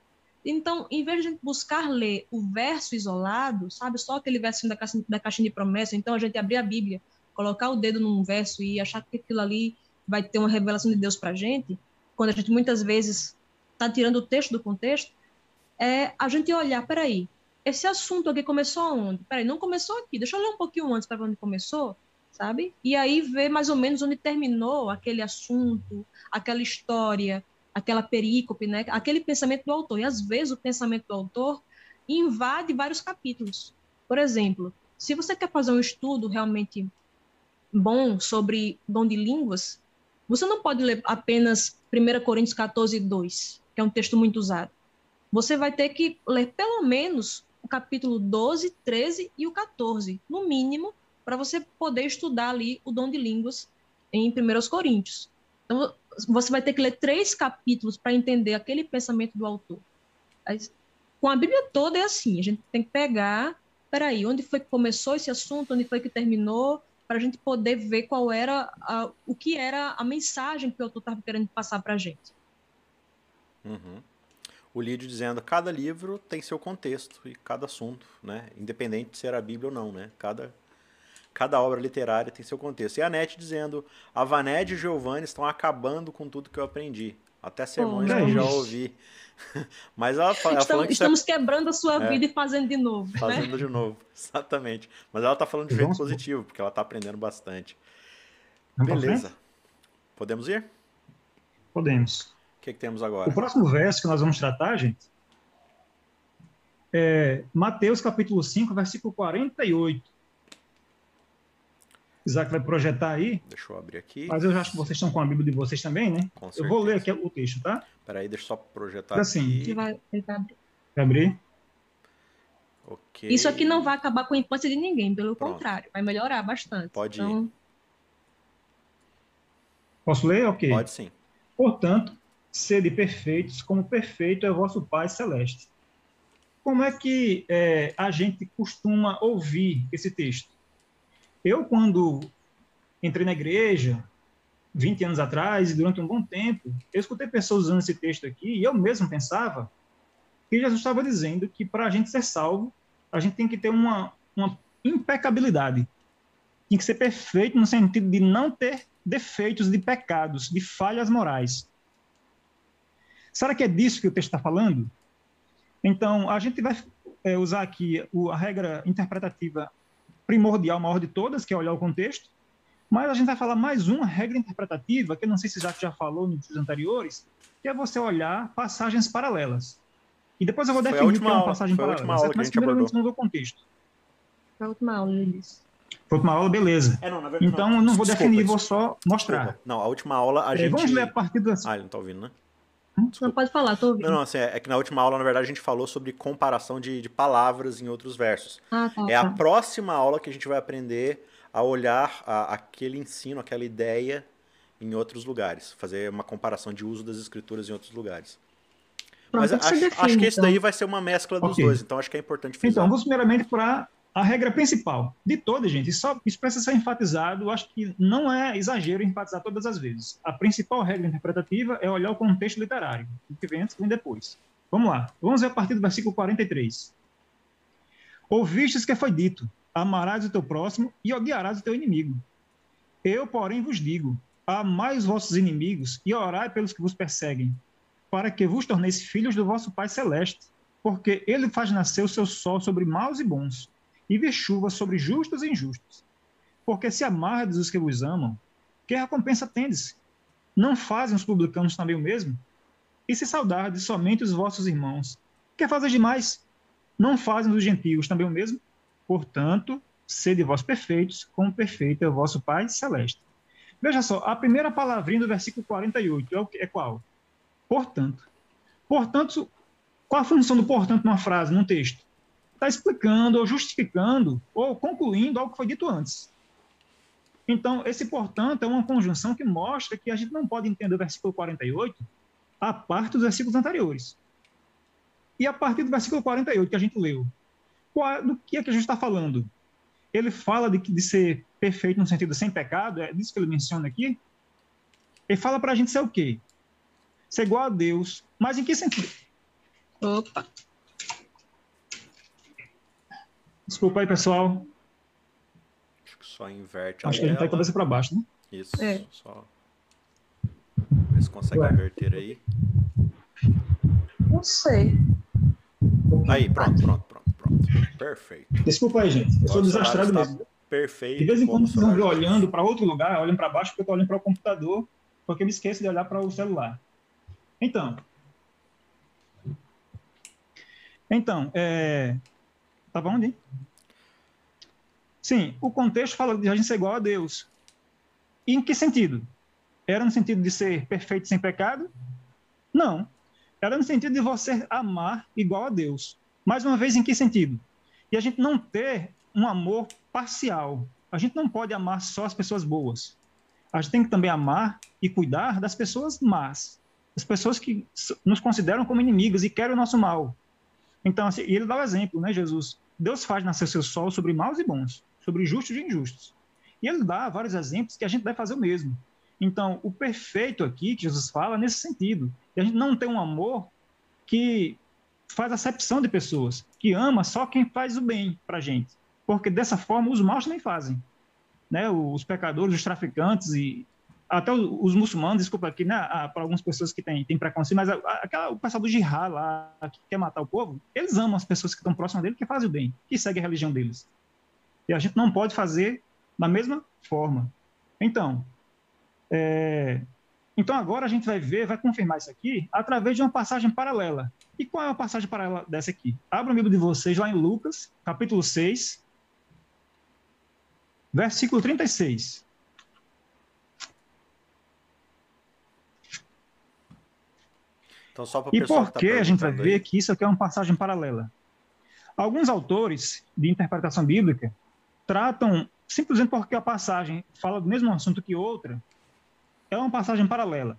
Então, em vez de a gente buscar ler o verso isolado, sabe, só aquele versinho da caixinha, da caixinha de promessa, então a gente abrir a Bíblia, colocar o dedo num verso e achar que aquilo ali vai ter uma revelação de Deus para a gente, quando a gente muitas vezes está tirando o texto do contexto, é a gente olhar, peraí, esse assunto aqui começou aonde? Peraí, não começou aqui, deixa eu ler um pouquinho antes para onde começou, sabe? E aí ver mais ou menos onde terminou aquele assunto, aquela história, aquela perícope, né? Aquele pensamento do autor. E às vezes o pensamento do autor invade vários capítulos. Por exemplo, se você quer fazer um estudo realmente bom sobre dom de línguas, Você não pode ler apenas 1 Coríntios 14, 2, que é um texto muito usado. Você vai ter que ler pelo menos o capítulo 12, 13 e o 14, no mínimo, para você poder estudar ali o dom de línguas em 1 Coríntios. Então, você vai ter que ler três capítulos para entender aquele pensamento do autor. Com a Bíblia toda é assim, a gente tem que pegar, peraí, onde foi que começou esse assunto, onde foi que terminou, para a gente poder ver qual era a, o que era a mensagem que o autor estava querendo passar para a gente. Uhum. O Lídio dizendo, cada livro tem seu contexto e cada assunto, né? Independente de ser a Bíblia ou não, né? Cada Cada obra literária tem seu contexto. E a Nete dizendo: a Vaned e o Giovanni estão acabando com tudo que eu aprendi. Até sermões que eu já ouvi. Mas ela, ela estamos, que estamos é... quebrando a sua é, vida e fazendo de novo. Né? Fazendo né? de novo, exatamente. Mas ela está falando de jeito positivo, porque ela está aprendendo bastante. Vamos Beleza. Podemos ir? Podemos. O que, que temos agora? O próximo verso que nós vamos tratar, gente, é Mateus capítulo 5, versículo 48. Isaac vai projetar aí. Deixa eu abrir aqui. Mas eu acho que vocês estão com a Bíblia de vocês também, né? Com eu vou ler aqui o texto, tá? Peraí, deixa eu só projetar assim, aqui. Vai, vai abrir. Ok. Isso aqui não vai acabar com a infância de ninguém, pelo Pronto. contrário, vai melhorar bastante. Pode então... ir. Posso ler? Ok. Pode sim. Portanto, sede perfeitos, como perfeito é o vosso Pai Celeste. Como é que é, a gente costuma ouvir esse texto? Eu, quando entrei na igreja, 20 anos atrás, e durante um bom tempo, eu escutei pessoas usando esse texto aqui, e eu mesmo pensava que Jesus estava dizendo que para a gente ser salvo, a gente tem que ter uma, uma impecabilidade. Tem que ser perfeito no sentido de não ter defeitos de pecados, de falhas morais. Será que é disso que o texto está falando? Então, a gente vai é, usar aqui a regra interpretativa primordial, maior de todas, que é olhar o contexto. Mas a gente vai falar mais uma regra interpretativa, que eu não sei se já já falou nos vídeos anteriores, que é você olhar passagens paralelas. E depois eu vou definir o que é uma passagem foi paralela. Certo? Mas primeiramente vamos ver o contexto. Foi a última aula, Luiz. Foi a última aula, beleza. É, não, verdade, então eu não vou desculpa, definir, vou só mostrar. Desculpa. Não, a última aula a é, gente... Vamos ler a partir das... Ah, ele não está ouvindo, né? Desculpa. Não pode falar, tô ouvindo. Não, não, assim, é, é que na última aula, na verdade, a gente falou sobre comparação de, de palavras em outros versos. Ah, tá, é tá. a próxima aula que a gente vai aprender a olhar a, aquele ensino, aquela ideia em outros lugares. Fazer uma comparação de uso das escrituras em outros lugares. Pronto, Mas acho, define, acho, que esse daí então. vai ser uma mescla dos okay. dois, então acho que é importante frisar. Então, vamos primeiramente para a regra principal de todas, gente, só, isso precisa ser enfatizado, acho que não é exagero enfatizar todas as vezes. A principal regra interpretativa é olhar o contexto literário, o que vem antes e depois. Vamos lá, vamos ver a partir do versículo 43. Ouvistes que foi dito, amarás o teu próximo e odiarás o teu inimigo. Eu, porém, vos digo, amai os vossos inimigos e orai pelos que vos perseguem, para que vos torneis filhos do vosso Pai Celeste, porque ele faz nascer o seu sol sobre maus e bons e ver chuva sobre justos e injustos. Porque se amardes os que vos amam, que recompensa tendes? Não fazem os publicanos também o mesmo? E se saudardes somente os vossos irmãos, que fazem demais? Não fazem os gentios também o mesmo? Portanto, sede vós perfeitos, como perfeito é o vosso Pai Celeste. Veja só, a primeira palavrinha do versículo 48 é, é qual? Portanto. Portanto, qual a função do portanto numa frase, num texto? Está explicando ou justificando ou concluindo algo que foi dito antes. Então, esse, portanto, é uma conjunção que mostra que a gente não pode entender o versículo 48 a parte dos versículos anteriores. E a partir do versículo 48 que a gente leu, qual, do que é que a gente está falando? Ele fala de, de ser perfeito no sentido sem pecado, é disso que ele menciona aqui. Ele fala para a gente ser o quê? Ser igual a Deus. Mas em que sentido? Opa! Desculpa aí, pessoal. Acho que só inverte Acho que a gente tá de cabeça para baixo, né? Isso, é. só. Ver se consegue Ué. inverter aí. Não sei. Aí, pronto, pronto, pronto, pronto. Perfeito. Desculpa aí, gente. Eu sou desastrado mesmo. Perfeito. De vez em quando vocês vão ver olhando para outro lugar, olhando para baixo, porque eu tô olhando para o computador, porque eu me esqueço de olhar para o celular. Então. Então, é, Estava onde? Sim, o contexto fala de a gente ser igual a Deus. E em que sentido? Era no sentido de ser perfeito sem pecado? Não. Era no sentido de você amar igual a Deus. Mais uma vez, em que sentido? E a gente não ter um amor parcial. A gente não pode amar só as pessoas boas. A gente tem que também amar e cuidar das pessoas más. As pessoas que nos consideram como inimigos e querem o nosso mal. Então, assim, ele dá o exemplo, né, Jesus? Deus faz nascer seu sol sobre maus e bons, sobre justos e injustos. E ele dá vários exemplos que a gente deve fazer o mesmo. Então, o perfeito aqui que Jesus fala nesse sentido. E a gente não tem um amor que faz acepção de pessoas, que ama só quem faz o bem para a gente. Porque dessa forma os maus também fazem. Né? Os pecadores, os traficantes e até os, muçulmanos, desculpa aqui, né, para algumas pessoas que têm, têm preconceito, mas aquela, o pessoal do jihad lá, que quer matar o povo, eles amam as pessoas que estão próximas dele, que fazem o bem, que seguem a religião deles. E a gente não pode fazer da mesma forma. Então, é, então agora a gente vai ver, vai confirmar isso aqui através de uma passagem paralela. E qual é a passagem paralela dessa aqui? Abra o livro de vocês lá em Lucas, capítulo 6, versículo 36. Então, só e por que, tá a gente vai ver aí. que isso aqui é uma passagem paralela? Alguns autores de interpretação bíblica tratam, simplesmente porque a passagem fala do mesmo assunto que outra, é uma passagem paralela.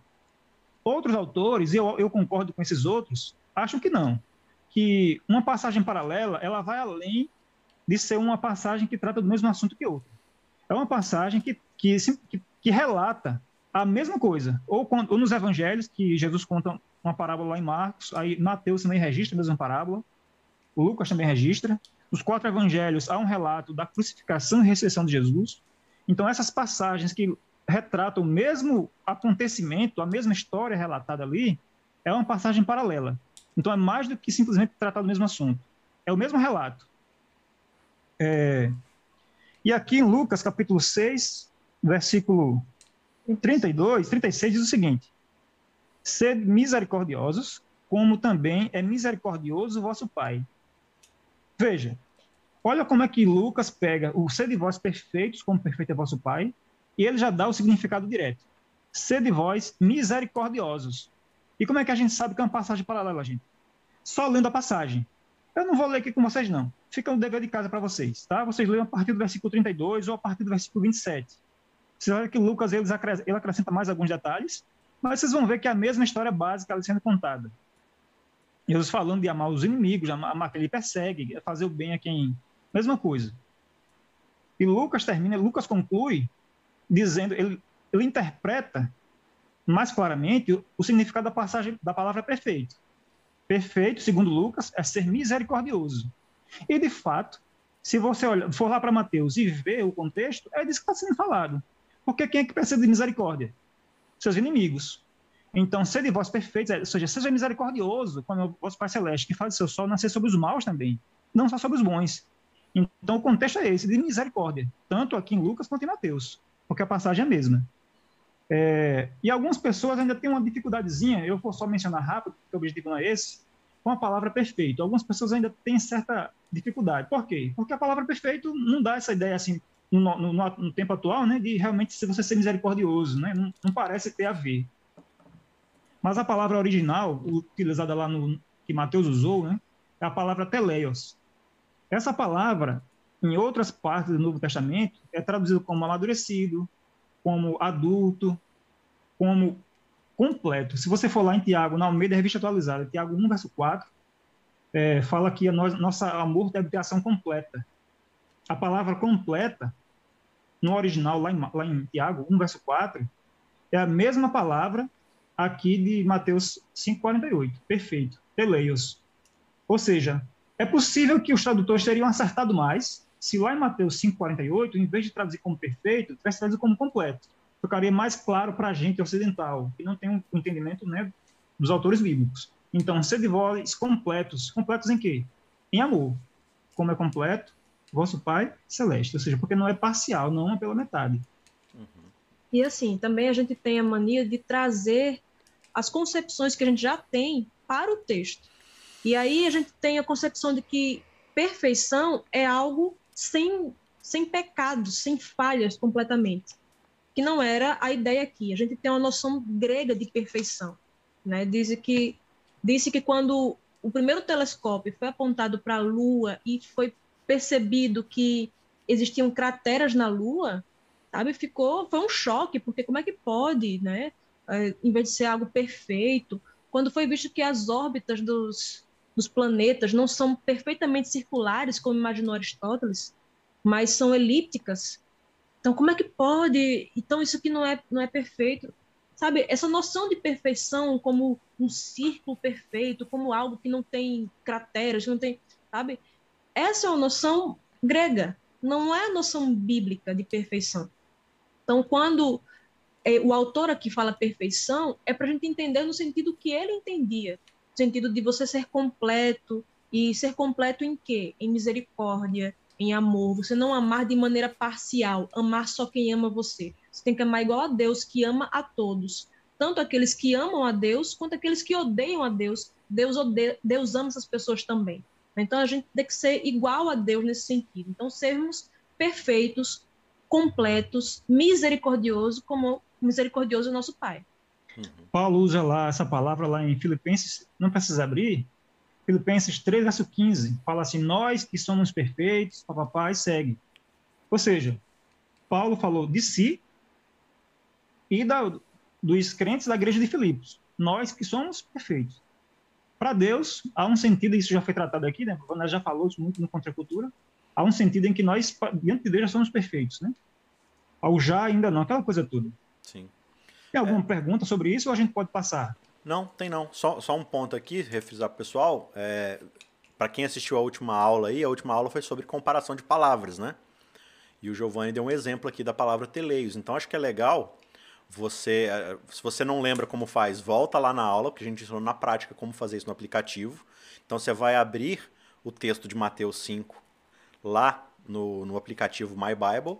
Outros autores, e eu, eu concordo com esses outros, acham que não. Que uma passagem paralela, ela vai além de ser uma passagem que trata do mesmo assunto que outra. É uma passagem que, que, que, que relata a mesma coisa. Ou, ou nos evangelhos, que Jesus conta uma parábola lá em Marcos, aí Mateus também registra a mesma parábola, Lucas também registra. Os quatro evangelhos há um relato da crucificação e ressurreição de Jesus. Então, essas passagens que retratam o mesmo acontecimento, a mesma história relatada ali, é uma passagem paralela. Então, é mais do que simplesmente tratar do mesmo assunto. É o mesmo relato. É... E aqui em Lucas, capítulo 6, versículo 32, 36, diz o seguinte: Sede misericordiosos, como também é misericordioso o vosso Pai. Veja, olha como é que Lucas pega o sede vós perfeitos, como perfeito é vosso Pai, e ele já dá o significado direto. Sede vós misericordiosos. E como é que a gente sabe que é uma passagem paralela, gente? Só lendo a passagem. Eu não vou ler aqui com vocês, não. Fica um dever de casa para vocês, tá? Vocês leiam a partir do versículo 32 ou a partir do versículo 27. Você olha que Lucas ele acrescenta mais alguns detalhes, mas vocês vão ver que é a mesma história básica ali sendo contada. Jesus falando de amar os inimigos, amar quem ele persegue, fazer o bem a quem. Mesma coisa. E Lucas termina, Lucas conclui dizendo, ele, ele interpreta mais claramente o, o significado da passagem da palavra perfeito. Perfeito, segundo Lucas, é ser misericordioso. E de fato, se você olha, for lá para Mateus e ver o contexto, é disso que está sendo falado. Porque quem é que precisa de misericórdia? Seus inimigos. Então, sede vós perfeitos, ou seja, seja misericordioso com o vosso Pai Celeste, que faz o seu sol nascer sobre os maus também, não só sobre os bons. Então, o contexto é esse, de misericórdia, tanto aqui em Lucas quanto em Mateus, porque a passagem é a mesma. É, e algumas pessoas ainda têm uma dificuldadezinha, eu vou só mencionar rápido, porque o objetivo não é esse, com a palavra perfeito. Algumas pessoas ainda têm certa dificuldade. Por quê? Porque a palavra perfeito não dá essa ideia assim no, no, no, tempo atual, né, de realmente se você ser misericordioso, né, não, não, parece ter a ver. Mas a palavra original, utilizada lá no que Mateus usou, né, é a palavra teleios. Essa palavra, em outras partes do Novo Testamento, é traduzida como amadurecido, como adulto, como completo. Se você for lá em Tiago, na Almeida Revista Atualizada, Tiago 1, verso 4, é, fala que a nós, nossa amor deve ter ação completa. A palavra completa no original, lá em, lá em Tiago 1, verso 4, é a mesma palavra aqui de Mateus 5,48. Perfeito. Teleios. Ou seja, é possível que os tradutores teriam acertado mais se lá em Mateus 5,48, em vez de traduzir como perfeito, tivesse traduzido como completo. Ficaria mais claro para a gente ocidental, que não tem um entendimento né, dos autores bíblicos. Então, sede vós completos. Completos em quê? Em amor. Como é completo? Vosso Pai Celeste, ou seja, porque não é parcial, não é pela metade. Uhum. E assim, também a gente tem a mania de trazer as concepções que a gente já tem para o texto. E aí a gente tem a concepção de que perfeição é algo sem, sem pecados, sem falhas completamente. que não era a ideia aqui. A gente tem uma noção grega de perfeição. Né? Diz que, disse que quando o primeiro telescópio foi apontado para a Lua e foi percebido que existiam crateras na Lua, sabe, ficou, foi um choque, porque como é que pode, né, é, em vez de ser algo perfeito, quando foi visto que as órbitas dos, dos planetas não são perfeitamente circulares, como imaginou Aristóteles, mas são elípticas, então, como é que pode? Então, isso aqui não é, não é perfeito. Sabe, essa noção de perfeição como um círculo perfeito, como algo que não tem crateras, não tem. Sabe? Essa é uma noção grega, não é a noção bíblica de perfeição. Então, quando é, o autor aqui fala perfeição, é para a gente entender no sentido que ele entendia no sentido de você ser completo. E ser completo em quê? Em misericórdia, em amor, você não amar de maneira parcial, amar só quem ama você. Você tem que amar igual a Deus, que ama a todos. Tanto aqueles que amam a Deus, quanto aqueles que odeiam a Deus. Deus, odeia, Deus ama essas pessoas também. Então a gente tem que ser igual a Deus nesse sentido. Então sermos perfeitos, completos, misericordiosos, como misericordioso é nosso Pai. Uhum. Paulo usa lá essa palavra lá em Filipenses, não precisa abrir, Filipenses 3, verso 15, fala assim: Nós que somos perfeitos, papapá, e segue. Ou seja, Paulo falou de si e da, dos crentes da igreja de Filipos. Nós que somos perfeitos. Para Deus, há um sentido, isso já foi tratado aqui, né? Nós já falou isso muito no Contracultura. Há um sentido em que nós, diante de Deus, já somos perfeitos, né? Ao já ainda não, aquela coisa toda. Sim. Tem alguma é... pergunta sobre isso ou a gente pode passar? Não, tem não. Só, só um ponto aqui, refrisar para o pessoal. É, para quem assistiu a última aula aí, a última aula foi sobre comparação de palavras, né? E o Giovanni deu um exemplo aqui da palavra teleios. Então acho que é legal você, é, se você não lembra como faz, volta lá na aula, porque a gente ensinou na prática como fazer isso no aplicativo. Então você vai abrir o texto de Mateus 5 lá no, no aplicativo My Bible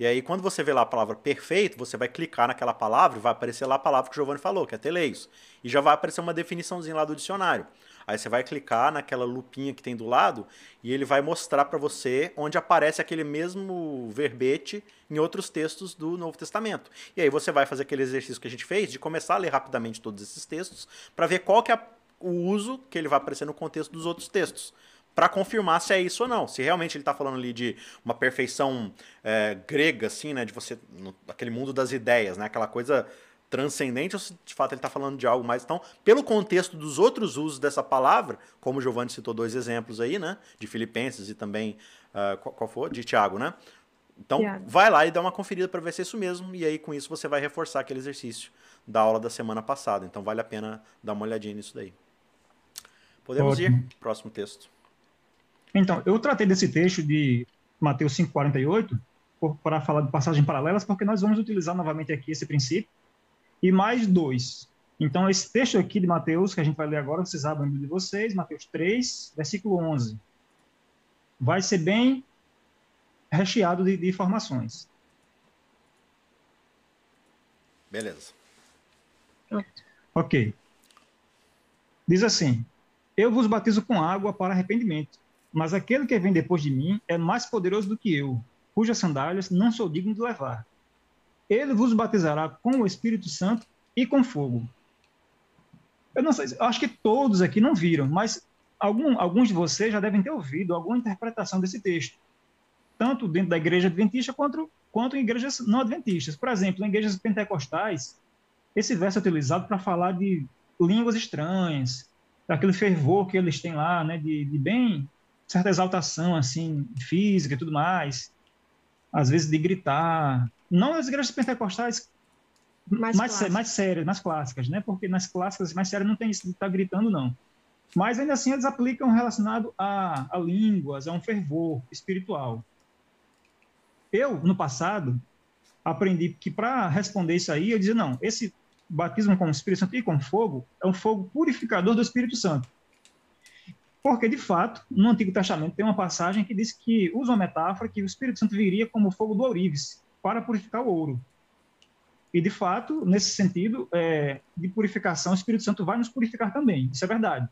e aí, quando você vê lá a palavra perfeito, você vai clicar naquela palavra e vai aparecer lá a palavra que o Giovanni falou, que é teleios. E já vai aparecer uma definiçãozinha lá do dicionário. Aí você vai clicar naquela lupinha que tem do lado e ele vai mostrar para você onde aparece aquele mesmo verbete em outros textos do Novo Testamento. E aí você vai fazer aquele exercício que a gente fez de começar a ler rapidamente todos esses textos para ver qual que é o uso que ele vai aparecer no contexto dos outros textos para confirmar se é isso ou não. Se realmente ele está falando ali de uma perfeição é, grega, assim, né? De você. No, aquele mundo das ideias, né? Aquela coisa transcendente, ou se de fato ele está falando de algo mais. Então, pelo contexto dos outros usos dessa palavra, como o Giovanni citou dois exemplos aí, né? De Filipenses e também. Uh, qual, qual foi? De Tiago, né? Então, Tiago. vai lá e dá uma conferida para ver se é isso mesmo. E aí, com isso, você vai reforçar aquele exercício da aula da semana passada. Então, vale a pena dar uma olhadinha nisso daí. Podemos Ótimo. ir. Próximo texto. Então, eu tratei desse texto de Mateus 5,48 para falar de passagens paralelas, porque nós vamos utilizar novamente aqui esse princípio, e mais dois. Então, esse texto aqui de Mateus, que a gente vai ler agora, vocês abrem de vocês, Mateus 3, versículo 11. Vai ser bem recheado de, de informações. Beleza. Ok. Diz assim: Eu vos batizo com água para arrependimento mas aquele que vem depois de mim é mais poderoso do que eu, cujas sandálias não sou digno de levar. Ele vos batizará com o Espírito Santo e com fogo. Eu não sei, acho que todos aqui não viram, mas algum, alguns de vocês já devem ter ouvido alguma interpretação desse texto, tanto dentro da igreja adventista quanto, quanto em igrejas não adventistas. Por exemplo, em igrejas pentecostais, esse verso é utilizado para falar de línguas estranhas, daquele fervor que eles têm lá, né, de, de bem certa exaltação assim física e tudo mais, às vezes de gritar. Não as igrejas pentecostais mais, mais, mais sérias, mais clássicas, né? Porque nas clássicas mais sérias não tem isso de estar tá gritando, não. Mas ainda assim eles aplicam relacionado a, a línguas, a um fervor espiritual. Eu, no passado, aprendi que para responder isso aí, eu dizia, não, esse batismo com o Espírito Santo e com fogo é um fogo purificador do Espírito Santo. Porque, de fato, no Antigo Testamento tem uma passagem que diz que usa uma metáfora que o Espírito Santo viria como o fogo do ourives para purificar o ouro. E, de fato, nesse sentido é, de purificação, o Espírito Santo vai nos purificar também. Isso é verdade.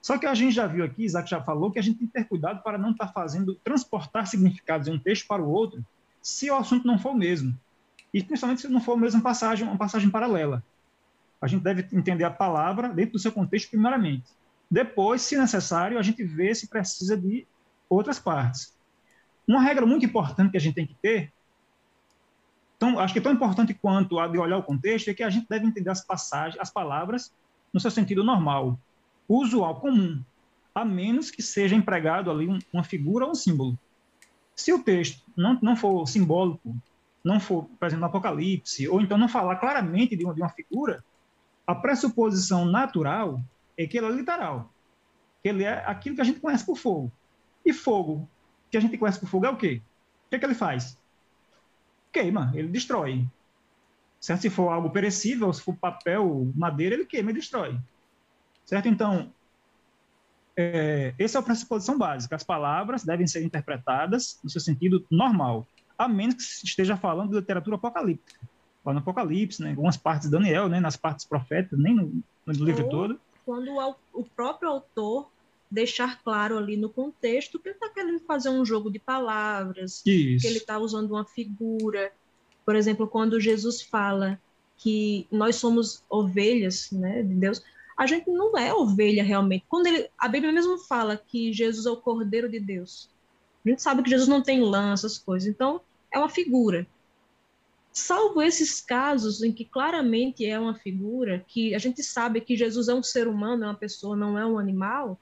Só que a gente já viu aqui, Isaac já falou, que a gente tem que ter cuidado para não estar fazendo, transportar significados de um texto para o outro, se o assunto não for o mesmo. E principalmente se não for a mesma passagem, uma passagem paralela. A gente deve entender a palavra dentro do seu contexto primeiramente. Depois, se necessário, a gente vê se precisa de outras partes. Uma regra muito importante que a gente tem que ter, então, acho que tão importante quanto a de olhar o contexto, é que a gente deve entender as passagens, as palavras, no seu sentido normal, usual, comum, a menos que seja empregado ali uma figura ou um símbolo. Se o texto não, não for simbólico, não for, por exemplo, no Apocalipse, ou então não falar claramente de uma, de uma figura, a pressuposição natural é que ele é literal. Que ele é aquilo que a gente conhece por fogo. E fogo, que a gente conhece por fogo, é o quê? O que, é que ele faz? Queima, ele destrói. Certo? Se for algo perecível, se for papel, madeira, ele queima e destrói. Certo? Então, é, essa é a pressuposição básica. As palavras devem ser interpretadas no seu sentido normal, a menos que se esteja falando de literatura apocalíptica. Lá no Apocalipse, né, em algumas partes de Daniel, né, nas partes proféticas, nem no, no livro Ou todo. Quando o, o próprio autor deixar claro ali no contexto que ele está querendo fazer um jogo de palavras, Isso. que ele está usando uma figura. Por exemplo, quando Jesus fala que nós somos ovelhas né, de Deus, a gente não é ovelha realmente. Quando ele, a Bíblia mesmo fala que Jesus é o Cordeiro de Deus. A gente sabe que Jesus não tem lança, essas coisas. Então, é uma figura. Salvo esses casos em que claramente é uma figura, que a gente sabe que Jesus é um ser humano, é uma pessoa, não é um animal,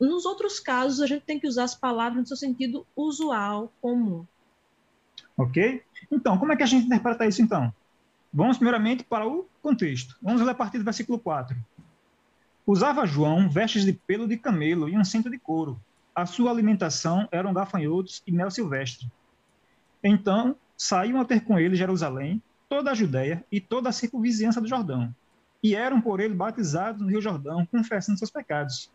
nos outros casos a gente tem que usar as palavras no seu sentido usual, comum. Ok? Então, como é que a gente interpreta isso então? Vamos primeiramente para o contexto. Vamos ler a partir do versículo 4. Usava João vestes de pelo de camelo e um cinto de couro. A sua alimentação eram gafanhotos e mel silvestre. Então saíam a ter com ele Jerusalém, toda a Judéia e toda a circunvizinhança do Jordão. E eram por ele batizados no Rio Jordão, confessando seus pecados.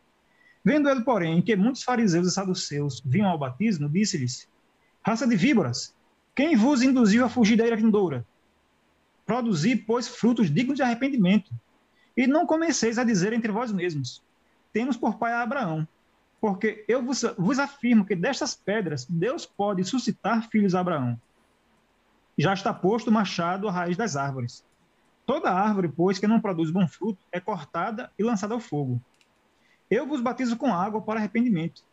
Vendo ele, porém, que muitos fariseus e saduceus vinham ao batismo, disse-lhes: Raça de víboras, quem vos induziu a fugir da ira vindoura? Produzi, pois, frutos dignos de arrependimento. E não comeceis a dizer entre vós mesmos: Temos por pai a Abraão. Porque eu vos, vos afirmo que destas pedras Deus pode suscitar filhos a Abraão. Já está posto o machado à raiz das árvores. Toda árvore, pois, que não produz bom fruto, é cortada e lançada ao fogo. Eu vos batizo com água para arrependimento,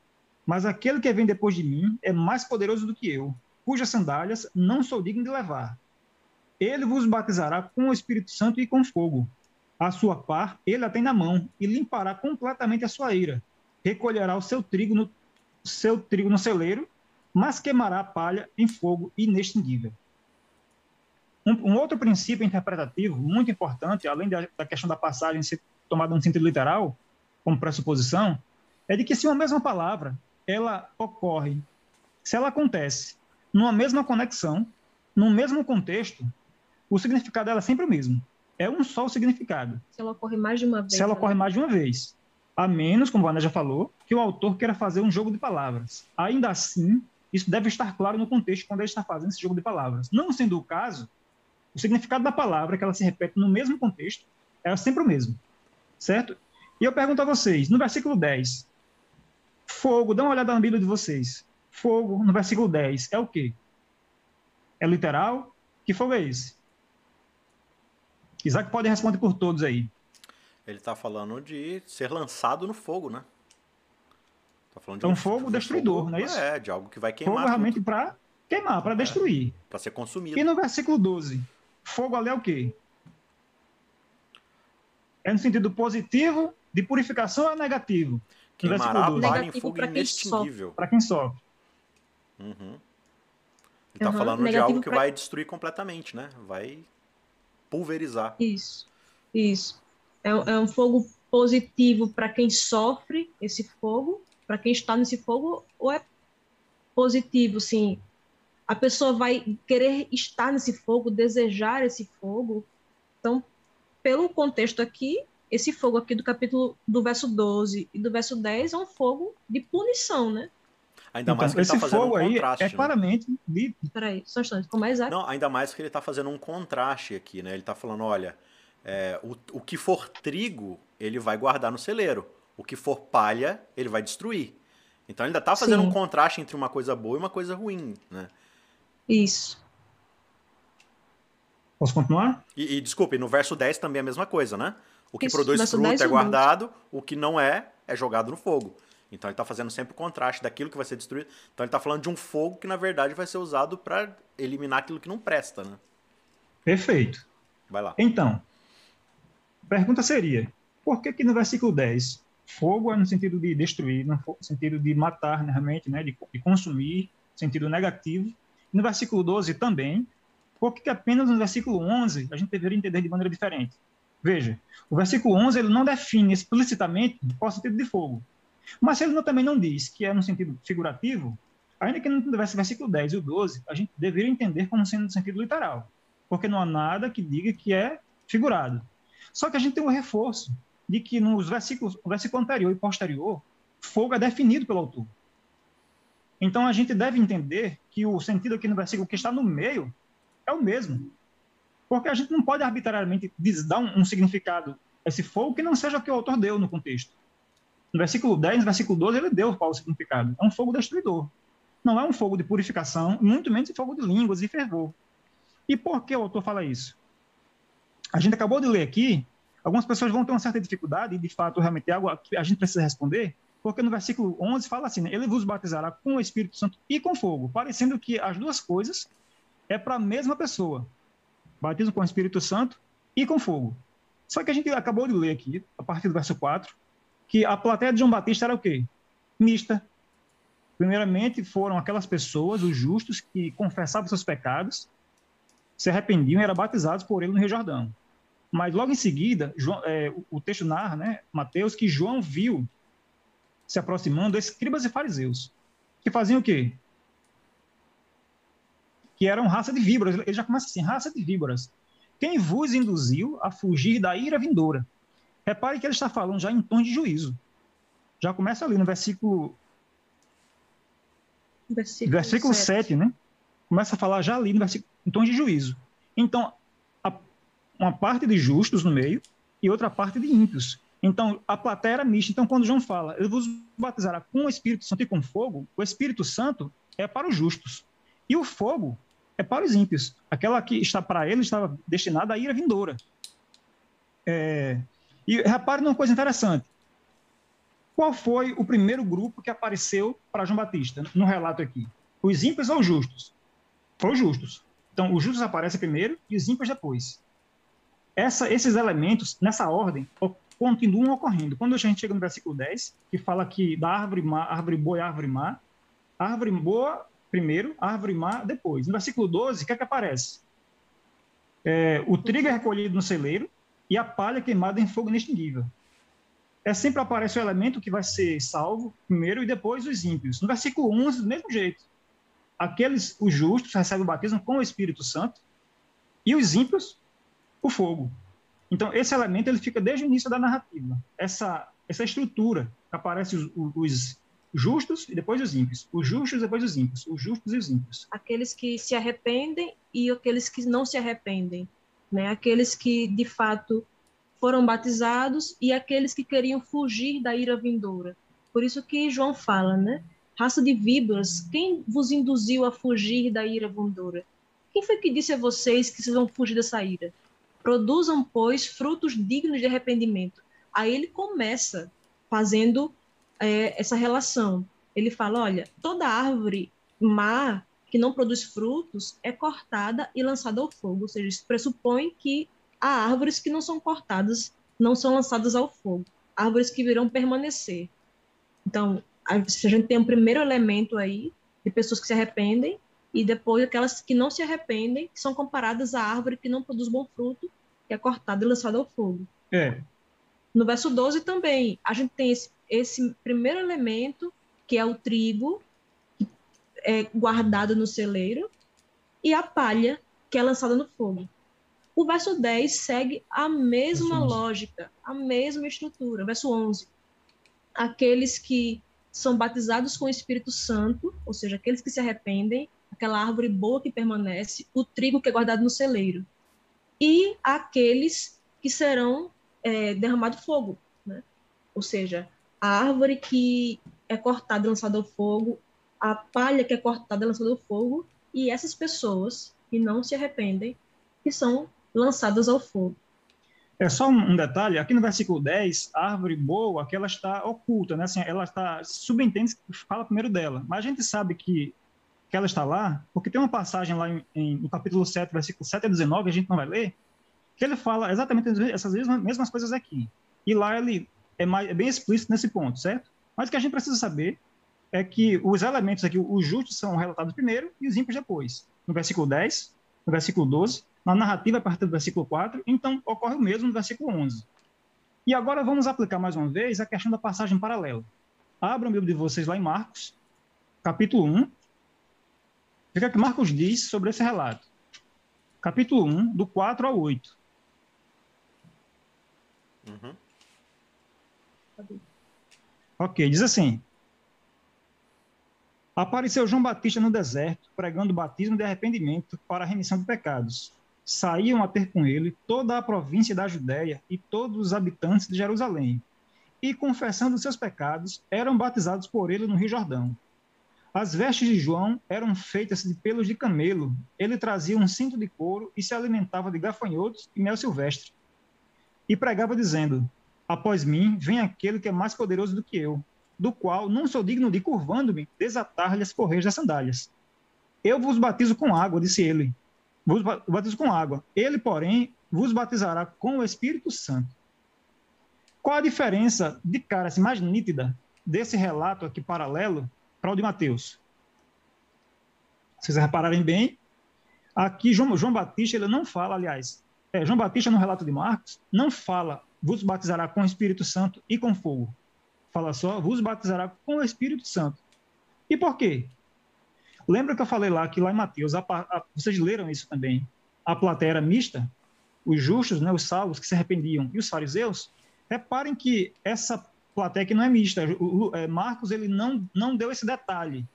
mas aquele que vem depois de mim é mais poderoso do que eu, cujas sandálias não sou digno de levar. Ele vos batizará com o Espírito Santo e com fogo. A sua par ele a tem na mão e limpará completamente a sua ira. Recolherá o seu trigo no seu trigo no celeiro, mas queimará a palha em fogo inextinguível. Um, um outro princípio interpretativo muito importante, além da, da questão da passagem ser tomada no sentido literal, como pressuposição, é de que se uma mesma palavra ela ocorre, se ela acontece numa mesma conexão, num mesmo contexto, o significado dela é sempre o mesmo. É um só o significado. Se ela ocorre mais de uma vez. Se ela né? ocorre mais de uma vez. A menos, como a Ana já falou, que o autor queira fazer um jogo de palavras. Ainda assim, isso deve estar claro no contexto quando ele está fazendo esse jogo de palavras. Não sendo o caso, o significado da palavra, que ela se repete no mesmo contexto, é sempre o mesmo. Certo? E eu pergunto a vocês, no versículo 10, fogo, dá uma olhada na Bíblia de vocês. Fogo, no versículo 10, é o quê? É literal? Que fogo é esse? Isaac pode responder por todos aí. Ele está falando de ser lançado no fogo, né? Tá falando de É um fogo destruidor, fogo, não é isso? É, de algo que vai Fogo queimar. realmente para queimar, para destruir. Para ser consumido. E no versículo 12, fogo ali é o quê? É no sentido positivo, de purificação ou é negativo? Queimará versículo a 12, palha em fogo inextinguível. para quem sofre. Uhum. Ele está Aham, falando de algo que pra- vai destruir completamente, né? Vai pulverizar. Isso, isso. É, é um fogo positivo para quem sofre esse fogo, para quem está nesse fogo, ou é positivo, sim. A pessoa vai querer estar nesse fogo, desejar esse fogo. Então, pelo contexto aqui, esse fogo aqui do capítulo do verso 12 e do verso 10 é um fogo de punição, né? Ainda Então, mais que ele esse está fazendo um fogo aí contraste. é né? claramente Peraí, só um instante. Como é exato? Não, ainda mais que ele está fazendo um contraste aqui, né? Ele está falando, olha, é, o, o que for trigo, ele vai guardar no celeiro. O que for palha, ele vai destruir. Então ele ainda está fazendo Sim. um contraste entre uma coisa boa e uma coisa ruim, né? Isso. Posso continuar? E, e desculpe, no verso 10 também é a mesma coisa, né? O que Isso, produz fruto 10 é guardado, o que não é, é jogado no fogo. Então ele está fazendo sempre o contraste daquilo que vai ser destruído. Então ele está falando de um fogo que na verdade vai ser usado para eliminar aquilo que não presta, né? Perfeito. Vai lá. Então, a pergunta seria: por que, que no versículo 10, fogo é no sentido de destruir, no sentido de matar, né, realmente, né, de, de consumir, sentido negativo, e no versículo 12 também, por que, que apenas no versículo 11 a gente deveria entender de maneira diferente? Veja, o versículo 11 ele não define explicitamente qual o sentido de fogo. Mas ele também não diz que é no sentido figurativo, ainda que não tivesse o versículo 10 e o 12, a gente deveria entender como sendo no sentido literal, porque não há nada que diga que é figurado. Só que a gente tem um reforço de que nos versículos, o versículo anterior e posterior, fogo é definido pelo autor. Então a gente deve entender que o sentido aqui no versículo que está no meio é o mesmo. Porque a gente não pode arbitrariamente dar um, um significado a esse fogo que não seja o que o autor deu no contexto. No versículo 10, no versículo 12, ele deu qual o significado. É um fogo destruidor. Não é um fogo de purificação, muito menos um fogo de línguas e fervor. E por que o autor fala isso? A gente acabou de ler aqui, algumas pessoas vão ter uma certa dificuldade, e de fato, realmente é algo que a gente precisa responder, porque no versículo 11 fala assim, né, ele vos batizará com o Espírito Santo e com fogo, parecendo que as duas coisas é para a mesma pessoa. Batismo com o Espírito Santo e com fogo. Só que a gente acabou de ler aqui, a partir do verso 4, que a plateia de João Batista era o quê? Mista. Primeiramente, foram aquelas pessoas, os justos, que confessavam seus pecados, se arrependiam e eram batizados por ele no Rio Jordão. Mas logo em seguida, João, é, o, texto narra, né, Mateus, que João viu se aproximando escribas e fariseus, que faziam o quê? Que eram raça de víboras. Ele já começa assim, raça de víboras. Quem vos induziu a fugir da ira vindoura? Repare que ele está falando já em tom de juízo. Já começa ali no versículo. Versículo, versículo 7. 7, né? Começa a falar já ali no versículo, em tom de juízo. Então, a, uma parte de justos no meio e outra parte de ímpios. Então, a plateia era mista. Então, quando João fala, ele vos batizará com o Espírito Santo e com fogo, o Espírito Santo é para os justos. E o fogo é para os ímpios. Aquela que está para ele estava destinada à ira vindoura. É, e repare numa coisa interessante. Qual foi o primeiro grupo que apareceu para João Batista no relato aqui? Os ímpios ou os justos? Foi os justos. Então, os justos aparecem primeiro e os ímpios depois. Essa, esses elementos, nessa ordem, continuam ocorrendo. Quando a gente chega no versículo 10, que fala que da árvore, má, árvore boa e árvore má, árvore boa primeiro, árvore má depois. No versículo 12, o que é que aparece? É, o trigo é recolhido no celeiro e a palha queimada em fogo inextinguível. É sempre aparece o elemento que vai ser salvo primeiro e depois os ímpios. No versículo 11, do mesmo jeito. Aqueles, os justos, recebem o batismo com o Espírito Santo e os ímpios, o fogo. Então, esse elemento ele fica desde o início da narrativa. Essa, essa estrutura que aparece os, os justos e depois os ímpios. Os justos e depois os ímpios. Os justos e os ímpios. Aqueles que se arrependem e aqueles que não se arrependem né? Aqueles que de fato foram batizados e aqueles que queriam fugir da ira vindoura. Por isso que João fala, né? Raça de víboras, quem vos induziu a fugir da ira vindoura? Quem foi que disse a vocês que vocês vão fugir dessa ira? Produzam, pois, frutos dignos de arrependimento. Aí ele começa fazendo é, essa relação. Ele fala: olha, toda árvore má que não produz frutos é cortada e lançada ao fogo. Ou seja, isso pressupõe que há árvores que não são cortadas, não são lançadas ao fogo. Árvores que virão permanecer. Então, a gente tem um primeiro elemento aí de pessoas que se arrependem e depois aquelas que não se arrependem, que são comparadas à árvore que não produz bom fruto, que é cortada e lançada ao fogo. É. No verso 12 também, a gente tem esse, esse primeiro elemento, que é o trigo, é guardada no celeiro, e a palha, que é lançada no fogo. O verso 10 segue a mesma lógica, a mesma estrutura. Verso 11. Aqueles que são batizados com o Espírito Santo, ou seja, aqueles que se arrependem, aquela árvore boa que permanece, o trigo que é guardado no celeiro. E aqueles que serão é, derramado fogo, né? ou seja, a árvore que é cortada e lançada ao fogo, a palha que é cortada e lançada ao fogo, e essas pessoas que não se arrependem que são lançadas ao fogo. É só um detalhe, aqui no versículo 10, a árvore boa, que ela está oculta, né? Assim, ela está subentende fala primeiro dela, mas a gente sabe que que ela está lá, porque tem uma passagem lá em, em, no capítulo 7, versículo 7 a 19, a gente não vai ler, que ele fala exatamente essas mesmas, mesmas coisas aqui. E lá ele é, mais, é bem explícito nesse ponto, certo? Mas o que a gente precisa saber é que os elementos aqui, os justos são relatados primeiro e os ímpios depois. No versículo 10, no versículo 12, na narrativa a partir do versículo 4, então ocorre o mesmo no versículo 11. E agora vamos aplicar mais uma vez a questão da passagem paralela. Abra o livro de vocês lá em Marcos, capítulo 1. O que é que Marcos diz sobre esse relato? Capítulo 1, do 4 ao 8. Uhum. Ok, diz assim: Apareceu João Batista no deserto, pregando o batismo de arrependimento para a remissão de pecados. Saíam a ter com ele toda a província da Judéia e todos os habitantes de Jerusalém. E, confessando seus pecados, eram batizados por ele no Rio Jordão. As vestes de João eram feitas de pelos de camelo. Ele trazia um cinto de couro e se alimentava de gafanhotos e mel silvestre e pregava dizendo: Após mim vem aquele que é mais poderoso do que eu, do qual não sou digno de, curvando-me, desatar-lhe as correias das sandálias. Eu vos batizo com água, disse ele. Vos batizo com água. Ele, porém, vos batizará com o Espírito Santo. Qual a diferença de cara assim, mais nítida desse relato aqui paralelo para o de Mateus? Se vocês repararem bem, aqui João, João Batista ele não fala, aliás, é, João Batista, no relato de Marcos, não fala vos batizará com o Espírito Santo e com fogo. Fala só, vos batizará com o Espírito Santo. E por quê? Lembra que eu falei lá que lá em Mateus, a, a, vocês leram isso também, a plateia era mista, os justos, né, os salvos que se arrependiam e os fariseus, reparem que essa plateia que não é mista, o, o, é, Marcos ele não, não deu esse detalhe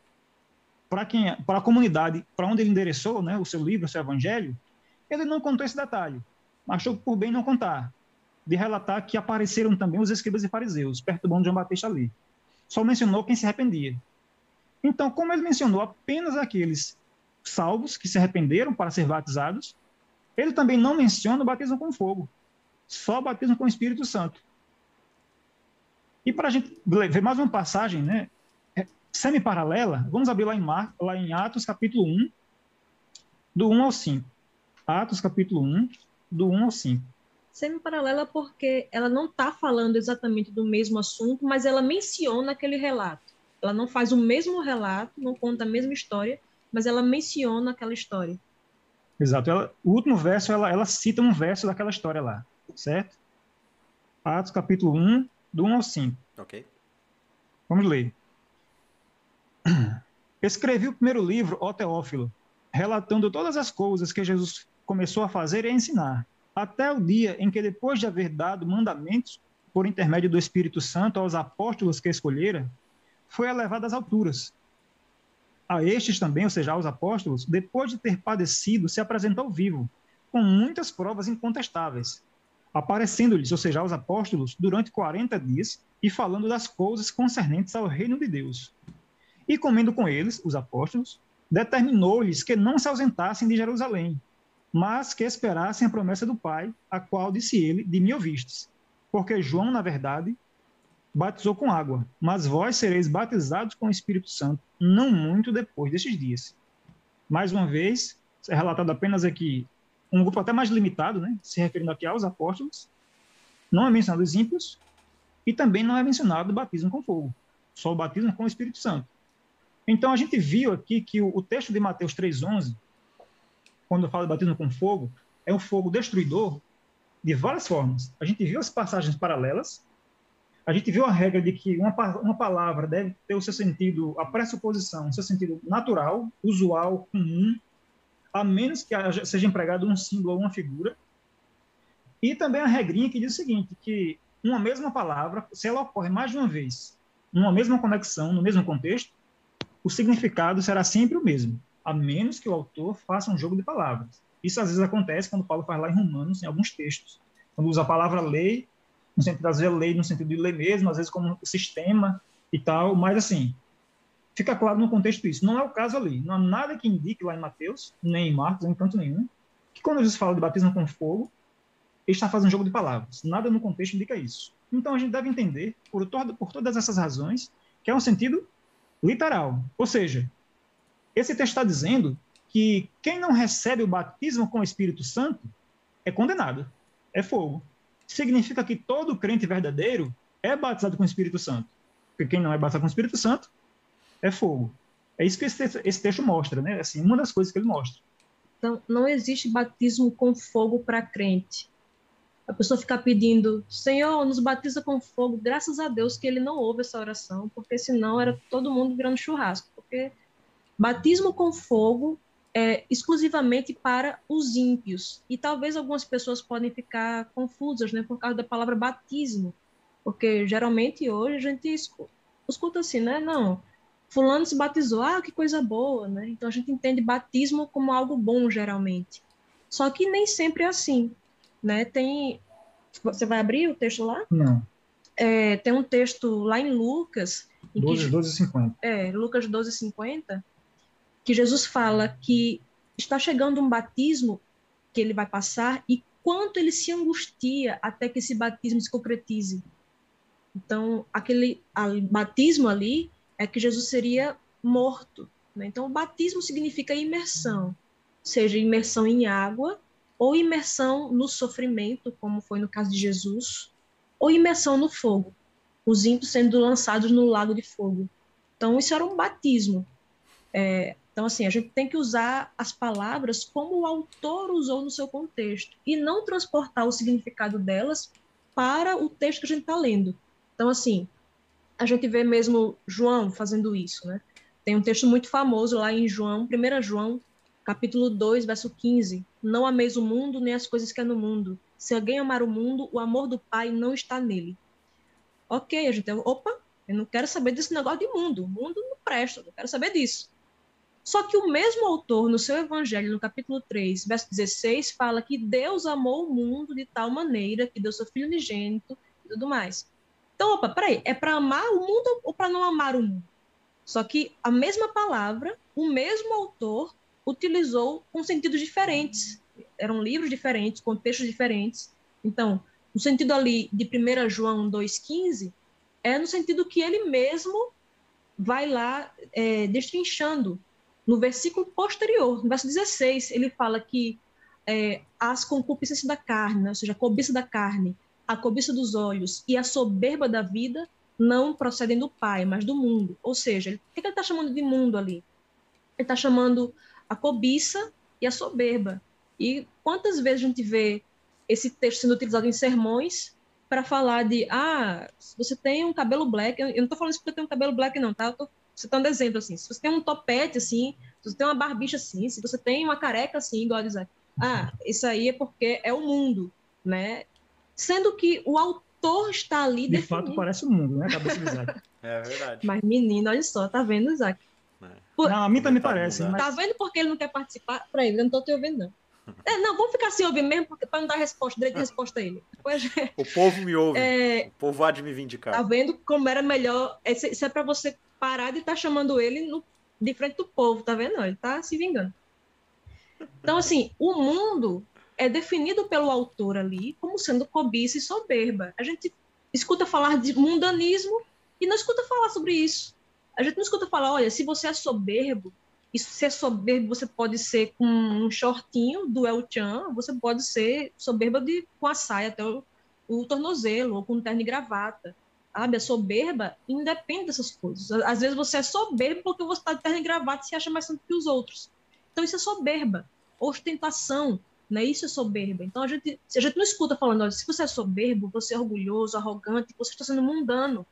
para quem para a comunidade, para onde ele endereçou, né, o seu livro, o seu evangelho, ele não contou esse detalhe achou por bem não contar, de relatar que apareceram também os escribas e fariseus, perturbando João Batista ali. Só mencionou quem se arrependia. Então, como ele mencionou apenas aqueles salvos que se arrependeram para ser batizados, ele também não menciona o batismo com fogo, só o batismo com o Espírito Santo. E para a gente ver mais uma passagem, né, é, semi-paralela, vamos abrir lá em, Mar, lá em Atos capítulo 1, do 1 ao 5. Atos capítulo 1, do 1 ao 5. Semi-paralela porque ela não está falando exatamente do mesmo assunto, mas ela menciona aquele relato. Ela não faz o mesmo relato, não conta a mesma história, mas ela menciona aquela história. Exato. Ela, o último verso, ela, ela cita um verso daquela história lá, certo? Atos capítulo 1, do 1 ao 5. Ok. Vamos ler. Escrevi o primeiro livro, ó Teófilo, relatando todas as coisas que Jesus começou a fazer e a ensinar, até o dia em que, depois de haver dado mandamentos por intermédio do Espírito Santo aos apóstolos que escolhera, foi elevado às alturas. A estes também, ou seja, aos apóstolos, depois de ter padecido, se apresentou vivo, com muitas provas incontestáveis, aparecendo-lhes, ou seja, aos apóstolos, durante 40 dias e falando das coisas concernentes ao reino de Deus. E comendo com eles, os apóstolos, determinou-lhes que não se ausentassem de Jerusalém, mas que esperassem a promessa do Pai, a qual disse ele: De mim ouvistes. Porque João, na verdade, batizou com água, mas vós sereis batizados com o Espírito Santo, não muito depois destes dias. Mais uma vez, é relatado apenas aqui um grupo até mais limitado, né, se referindo aqui aos apóstolos, não é mencionado os ímpios, e também não é mencionado o batismo com fogo, só o batismo com o Espírito Santo. Então a gente viu aqui que o, o texto de Mateus 3,11 quando fala de batismo com fogo, é um fogo destruidor de várias formas. A gente viu as passagens paralelas, a gente viu a regra de que uma, uma palavra deve ter o seu sentido, a pressuposição, o seu sentido natural, usual, comum, a menos que seja empregado um símbolo ou uma figura. E também a regrinha que diz o seguinte, que uma mesma palavra, se ela ocorre mais de uma vez, numa mesma conexão, no mesmo contexto, o significado será sempre o mesmo a menos que o autor faça um jogo de palavras. Isso às vezes acontece quando Paulo faz lá em Romanos, em alguns textos, quando usa a palavra lei, no sentido, às vezes, lei no sentido de lei mesmo, às vezes como sistema e tal, mas assim, fica claro no contexto isso. Não é o caso ali. Não há nada que indique lá em Mateus, nem em Marcos, em canto nenhum, que quando Jesus fala de batismo com fogo, ele está fazendo um jogo de palavras. Nada no contexto indica isso. Então a gente deve entender, por, por todas essas razões, que é um sentido literal. Ou seja, esse texto está dizendo que quem não recebe o batismo com o Espírito Santo é condenado, é fogo. Significa que todo crente verdadeiro é batizado com o Espírito Santo. Porque quem não é batizado com o Espírito Santo é fogo. É isso que esse texto, mostra, né? Assim, uma das coisas que ele mostra. Então, não existe batismo com fogo para crente. A pessoa ficar pedindo, Senhor, nos batiza com fogo. Graças a Deus que ele não ouve essa oração, porque senão era todo mundo virando churrasco. Porque batismo com fogo é exclusivamente para os ímpios. E talvez algumas pessoas podem ficar confusas, né, por causa da palavra batismo. Porque geralmente hoje a gente escuta, escuta assim, né? Não, fulano se batizou, ah, que coisa boa, né? Então a gente entende batismo como algo bom geralmente. Só que nem sempre é assim, né? Tem você vai abrir o texto lá? Não. É, tem um texto lá em Lucas, em 12, que, 12 50. é, Lucas 12, 50, que Jesus fala que está chegando um batismo que ele vai passar e quanto ele se angustia até que esse batismo se concretize. Então, aquele batismo ali é que Jesus seria morto. Né? Então, o batismo significa imersão, seja imersão em água, ou imersão no sofrimento, como foi no caso de Jesus, ou imersão no fogo, os ímpios sendo lançados no lago de fogo. Então, isso era um batismo. É, então, assim, a gente tem que usar as palavras como o autor usou no seu contexto e não transportar o significado delas para o texto que a gente está lendo. Então, assim, a gente vê mesmo João fazendo isso, né? Tem um texto muito famoso lá em João, 1 João, capítulo 2, verso 15. Não ameis o mundo nem as coisas que há no mundo. Se alguém amar o mundo, o amor do Pai não está nele. Ok, a gente, opa, eu não quero saber desse negócio de mundo. O mundo não presta, não quero saber disso. Só que o mesmo autor, no seu evangelho, no capítulo 3, verso 16, fala que Deus amou o mundo de tal maneira que deu seu filho unigênito e tudo mais. Então, opa, peraí, é para amar o mundo ou para não amar o mundo? Só que a mesma palavra, o mesmo autor utilizou com sentidos diferentes. Eram livros diferentes, contextos diferentes. Então, o sentido ali de 1 João 2,15 é no sentido que ele mesmo vai lá é, destrinchando. No versículo posterior, no verso 16, ele fala que é, as concupiscências da carne, né, ou seja, a cobiça da carne, a cobiça dos olhos e a soberba da vida não procedem do Pai, mas do mundo. Ou seja, o que ele está chamando de mundo ali? Ele está chamando a cobiça e a soberba. E quantas vezes a gente vê esse texto sendo utilizado em sermões para falar de, ah, você tem um cabelo black, eu não estou falando isso porque eu tenho um cabelo black não, tá? Eu tô citando exemplo, assim, se você tem um topete, assim, se você tem uma barbicha, assim, se você tem uma careca, assim, igual a dizer, ah, isso aí é porque é o mundo, né? sendo que o autor está ali De definindo. fato, parece o mundo, né? A cabeça do Isaac. é verdade. Mas, menino, olha só, tá vendo, Isaac? É. Por... Não, a mim também tá parece. Mas... Tá vendo porque ele não quer participar? Peraí, eu não tô te ouvindo, não. É, não, vamos ficar assim ouvindo mesmo, para não dar resposta, direito de resposta a ele. Depois, o povo me ouve. É... O povo há de me vindicar. Tá vendo como era melhor? Isso é para você parar de estar tá chamando ele no, de frente do povo, tá vendo? Ele tá se vingando. Então, assim, o mundo é definido pelo autor ali como sendo cobiça e soberba. A gente escuta falar de mundanismo e não escuta falar sobre isso. A gente não escuta falar, olha, se você é soberbo, e se é soberbo, você pode ser com um shortinho do El Chan, você pode ser soberba de, com a saia até o, o tornozelo, ou com terno e gravata. Sabe? A soberba independe dessas coisas. Às vezes você é soberbo porque você está de terno e gravata e se acha mais santo que os outros. Então isso é soberba, ostentação, né? Isso é soberba. Então a gente, a gente não escuta falando, olha, se você é soberbo, você é orgulhoso, arrogante, você está sendo mundano.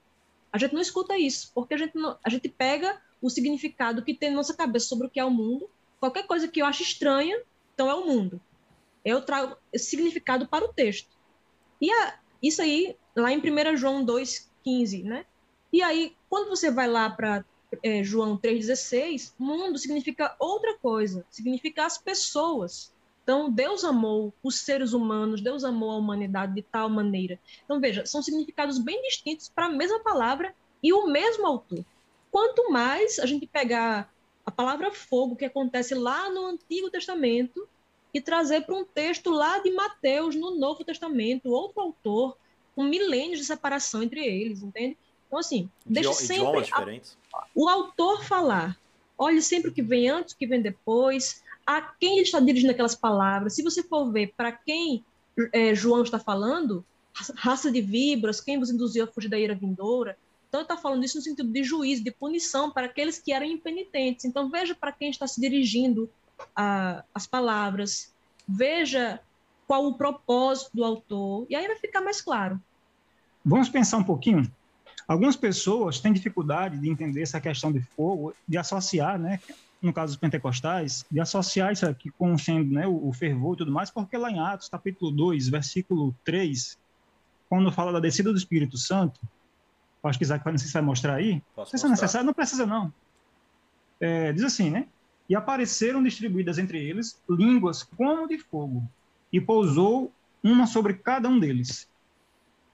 A gente não escuta isso, porque a gente, não, a gente pega o significado que tem na nossa cabeça sobre o que é o mundo. Qualquer coisa que eu acho estranha, então é o mundo. Eu trago esse significado para o texto. E a, isso aí, lá em 1 João 2,15, né? E aí, quando você vai lá para é, João 3,16, mundo significa outra coisa, significa as pessoas. Então, Deus amou os seres humanos, Deus amou a humanidade de tal maneira. Então, veja, são significados bem distintos para a mesma palavra e o mesmo autor. Quanto mais a gente pegar a palavra fogo, que acontece lá no Antigo Testamento, e trazer para um texto lá de Mateus, no Novo Testamento, outro autor, com milênios de separação entre eles, entende? Então, assim, deixe sempre a, o autor falar. Olhe sempre o que vem antes, o que vem depois, a quem ele está dirigindo aquelas palavras. Se você for ver para quem é, João está falando, raça de víboras, quem vos induziu a fugir da ira vindoura. Então, ele está falando isso no sentido de juízo, de punição para aqueles que eram impenitentes. Então, veja para quem está se dirigindo a, as palavras, veja qual o propósito do autor, e aí vai ficar mais claro. Vamos pensar um pouquinho. Algumas pessoas têm dificuldade de entender essa questão de fogo, de associar, né, no caso dos pentecostais, de associar isso aqui com sendo né, o, o fervor e tudo mais, porque lá em Atos, capítulo 2, versículo 3, quando fala da descida do Espírito Santo, acho que Isaac não sei se vai mostrar aí, Posso se é necessário, não precisa não. É, diz assim, né? E apareceram distribuídas entre eles línguas como de fogo, e pousou uma sobre cada um deles.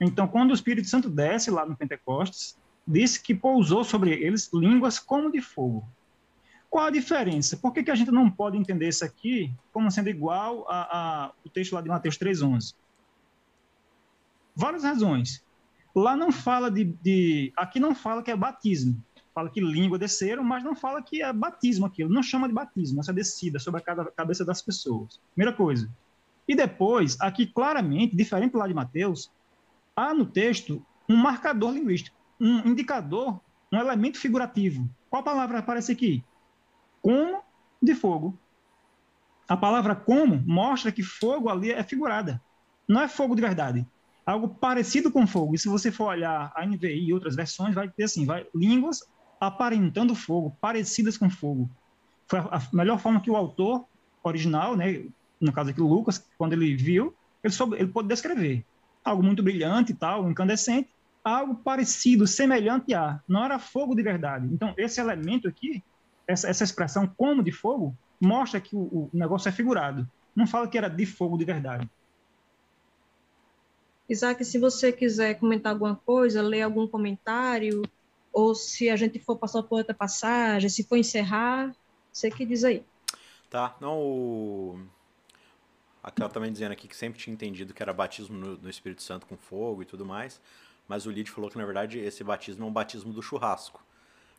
Então, quando o Espírito Santo desce lá no Pentecostes, disse que pousou sobre eles línguas como de fogo. Qual a diferença? Por que, que a gente não pode entender isso aqui como sendo igual ao texto lá de Mateus 3,11? Várias razões. Lá não fala de, de. Aqui não fala que é batismo fala que língua desceram, mas não fala que é batismo aquilo, não chama de batismo, essa descida sobre a cabeça das pessoas. Primeira coisa. E depois, aqui claramente, diferente lá de Mateus, há no texto um marcador linguístico, um indicador, um elemento figurativo. Qual palavra aparece aqui? Como de fogo. A palavra como mostra que fogo ali é figurada. Não é fogo de verdade. Algo parecido com fogo. E se você for olhar a NVI e outras versões, vai ter assim, vai línguas aparentando fogo, parecidas com fogo. Foi a melhor forma que o autor original, né, no caso aqui Lucas, quando ele viu, ele, soube, ele pôde descrever. Algo muito brilhante e tal, incandescente, algo parecido, semelhante a. Não era fogo de verdade. Então, esse elemento aqui, essa, essa expressão como de fogo, mostra que o, o negócio é figurado. Não fala que era de fogo de verdade. Isaac, se você quiser comentar alguma coisa, ler algum comentário, ou se a gente for passar por outra passagem, se for encerrar, você que diz aí. Tá, não, o... Aquela também dizendo aqui que sempre tinha entendido que era batismo no, no Espírito Santo com fogo e tudo mais, mas o Lid falou que na verdade esse batismo é um batismo do churrasco,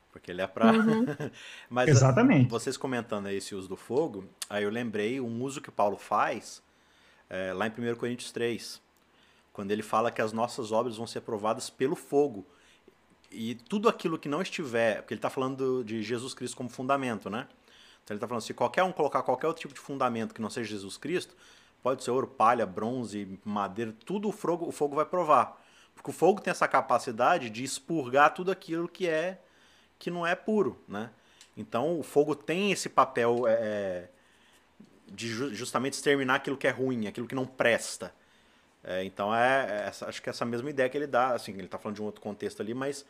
porque ele é para. Uhum. mas Exatamente. vocês comentando esse uso do fogo, aí eu lembrei um uso que Paulo faz é, lá em 1 Coríntios 3, quando ele fala que as nossas obras vão ser provadas pelo fogo e tudo aquilo que não estiver, porque ele está falando de Jesus Cristo como fundamento, né? Então ele está falando, se qualquer um colocar qualquer outro tipo de fundamento que não seja Jesus Cristo, pode ser ouro, palha, bronze, madeira, tudo o fogo, o fogo vai provar. Porque o fogo tem essa capacidade de expurgar tudo aquilo que é que não é puro, né? Então o fogo tem esse papel é, é de justamente exterminar aquilo que é ruim, aquilo que não presta. É, então é, é, acho que é essa mesma ideia que ele dá, assim, ele está falando de um outro contexto ali, mas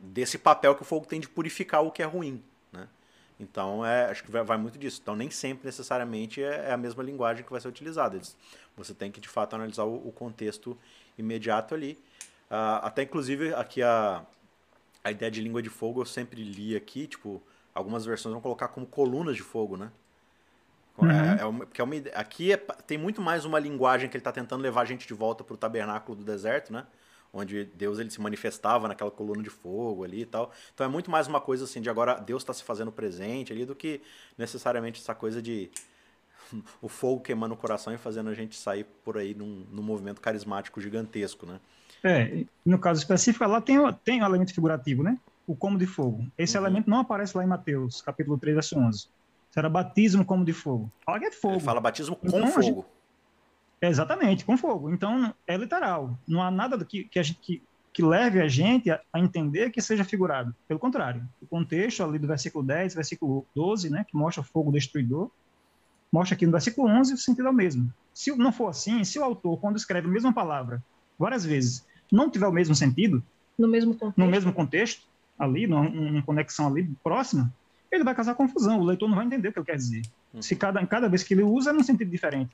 desse papel que o fogo tem de purificar o que é ruim? Então é, acho que vai, vai muito disso. Então nem sempre necessariamente é, é, a mesma linguagem que vai ser utilizada. Você tem que de fato analisar o, o contexto imediato ali. Uh, até inclusive aqui a, a ideia de língua de fogo eu sempre li aqui, tipo, algumas versões vão colocar como colunas de fogo, né? Uhum. É, é uma, porque é uma, aqui é, tem muito mais uma linguagem que ele está tentando levar a gente de volta para o tabernáculo do deserto, né? Onde Deus ele se manifestava naquela coluna de fogo ali e tal. Então é muito mais uma coisa assim de agora Deus está se fazendo presente ali do que necessariamente essa coisa de o fogo queimando o coração e fazendo a gente sair por aí num, num movimento carismático gigantesco, né? É, no caso específico, lá tem, tem o elemento figurativo, né? O como de fogo. Esse uhum. elemento não aparece lá em Mateus, capítulo 3, verso 11. Será batismo como de fogo. Fala que é fogo. Ele fala batismo com então, fogo. Gente... Exatamente, com fogo. Então, é literal. Não há nada que, que, a gente, que, que leve a gente a, a, entender que seja figurado. Pelo contrário. O contexto ali do versículo 10, versículo 12, né, que mostra fogo destruidor, mostra aqui no versículo 11 o sentido é o mesmo. Se não for assim, se o autor, quando escreve a mesma palavra várias vezes, não tiver o mesmo sentido, no mesmo contexto, no mesmo contexto ali, numa, numa conexão ali próxima, ele vai causar confusão, o leitor não vai entender o que ele quer dizer. Uhum. Se cada, cada vez que ele usa é num sentido diferente.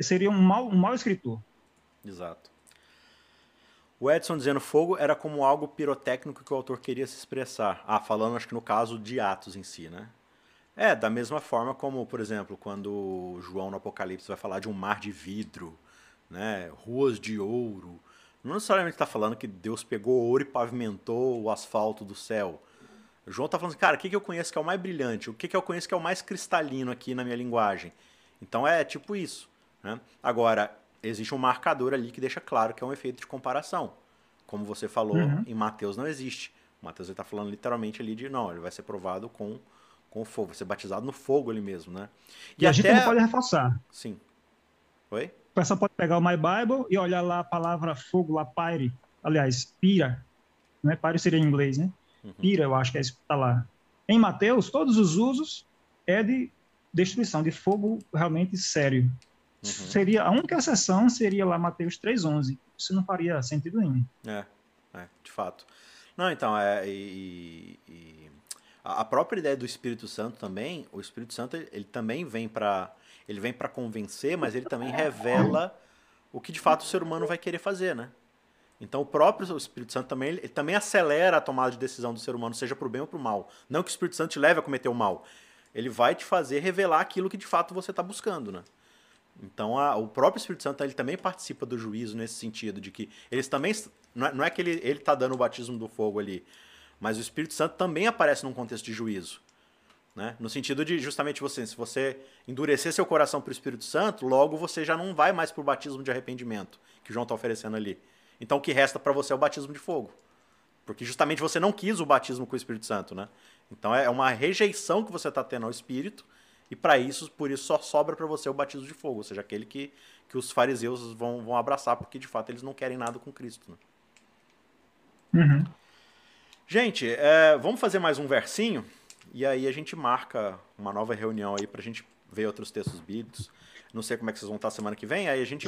Seria um mau, um mau escritor. Exato. O Edson dizendo fogo era como algo pirotécnico que o autor queria se expressar. Ah, falando acho que no caso de Atos em si, né? É, da mesma forma como, por exemplo, quando João no Apocalipse vai falar de um mar de vidro, né, ruas de ouro, não necessariamente está falando que Deus pegou ouro e pavimentou o asfalto do céu. João está falando assim, cara, o que, que eu conheço que é o mais brilhante? O que, que eu conheço que é o mais cristalino aqui na minha linguagem? Então é tipo isso. Né? Agora, existe um marcador ali que deixa claro que é um efeito de comparação. Como você falou, uhum. em Mateus não existe. Mateus está falando literalmente ali de não, ele vai ser provado com, com fogo, vai ser batizado no fogo ali mesmo, né? E, e a gente não pode reforçar. Sim. Oi? O pessoal pode pegar o My Bible e olhar lá a palavra fogo, lá, pyre. Aliás, pira. Não é pyre seria em inglês, né? Uhum. Pira, eu acho que é isso que está lá. Em Mateus, todos os usos é de destruição, de fogo realmente sério. Uhum. Seria, a única exceção seria lá Mateus 3,11. Isso não faria sentido nenhum. É, é de fato. Não, então, é, e, e, a própria ideia do Espírito Santo também, o Espírito Santo ele também vem para ele vem para convencer, mas ele também revela o que de fato o ser humano vai querer fazer, né? Então o próprio Espírito Santo também ele, ele também acelera a tomada de decisão do ser humano, seja para o bem ou para o mal. Não que o Espírito Santo te leve a cometer o mal, ele vai te fazer revelar aquilo que de fato você está buscando, né? Então a, o próprio Espírito Santo ele também participa do juízo nesse sentido de que eles também não é, não é que ele está dando o batismo do fogo ali, mas o Espírito Santo também aparece num contexto de juízo. Né? No sentido de justamente você, se você endurecer seu coração para o Espírito Santo, logo você já não vai mais para o batismo de arrependimento que João está oferecendo ali. Então o que resta para você é o batismo de fogo. Porque justamente você não quis o batismo com o Espírito Santo, né? Então é uma rejeição que você está tendo ao Espírito, e para isso, por isso só sobra para você o batismo de fogo, ou seja, aquele que, que os fariseus vão, vão abraçar, porque de fato eles não querem nada com Cristo. Né? Uhum. Gente, é, vamos fazer mais um versinho, e aí a gente marca uma nova reunião aí para a gente ver outros textos bíblicos. Não sei como é que vocês vão estar semana que vem, aí a gente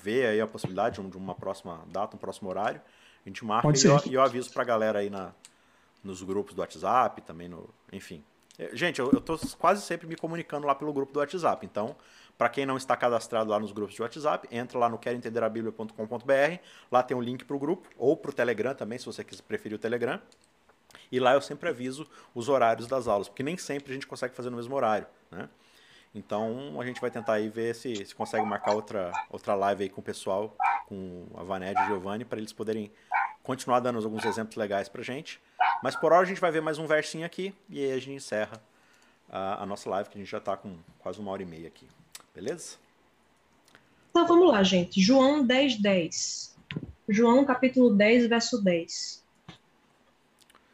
vê aí a possibilidade de uma próxima data, um próximo horário. A gente marca e eu, e eu, aviso pra galera aí na, nos grupos do WhatsApp, também no. Enfim. É, gente, eu, tô quase sempre me comunicando lá pelo grupo do WhatsApp. Então, para quem não está cadastrado lá nos grupos de WhatsApp, entra lá no queroentenderabíblia.com.br. Lá tem um link para o grupo, ou para o Telegram também, se você preferir o Telegram. E lá eu sempre aviso os horários das aulas, porque nem sempre a gente consegue fazer no mesmo horário, né? Então a gente vai tentar aí ver se, se consegue marcar outra, outra live aí com o pessoal, com a Vaned e o Giovanni, para eles poderem continuar dando alguns exemplos legais pra gente. Mas por hora a gente vai ver mais um versinho aqui e aí a gente encerra a, a nossa live, que a gente já está com quase uma hora e meia aqui. Beleza? Então vamos lá, gente. João 10, 10. João capítulo 10, verso 10.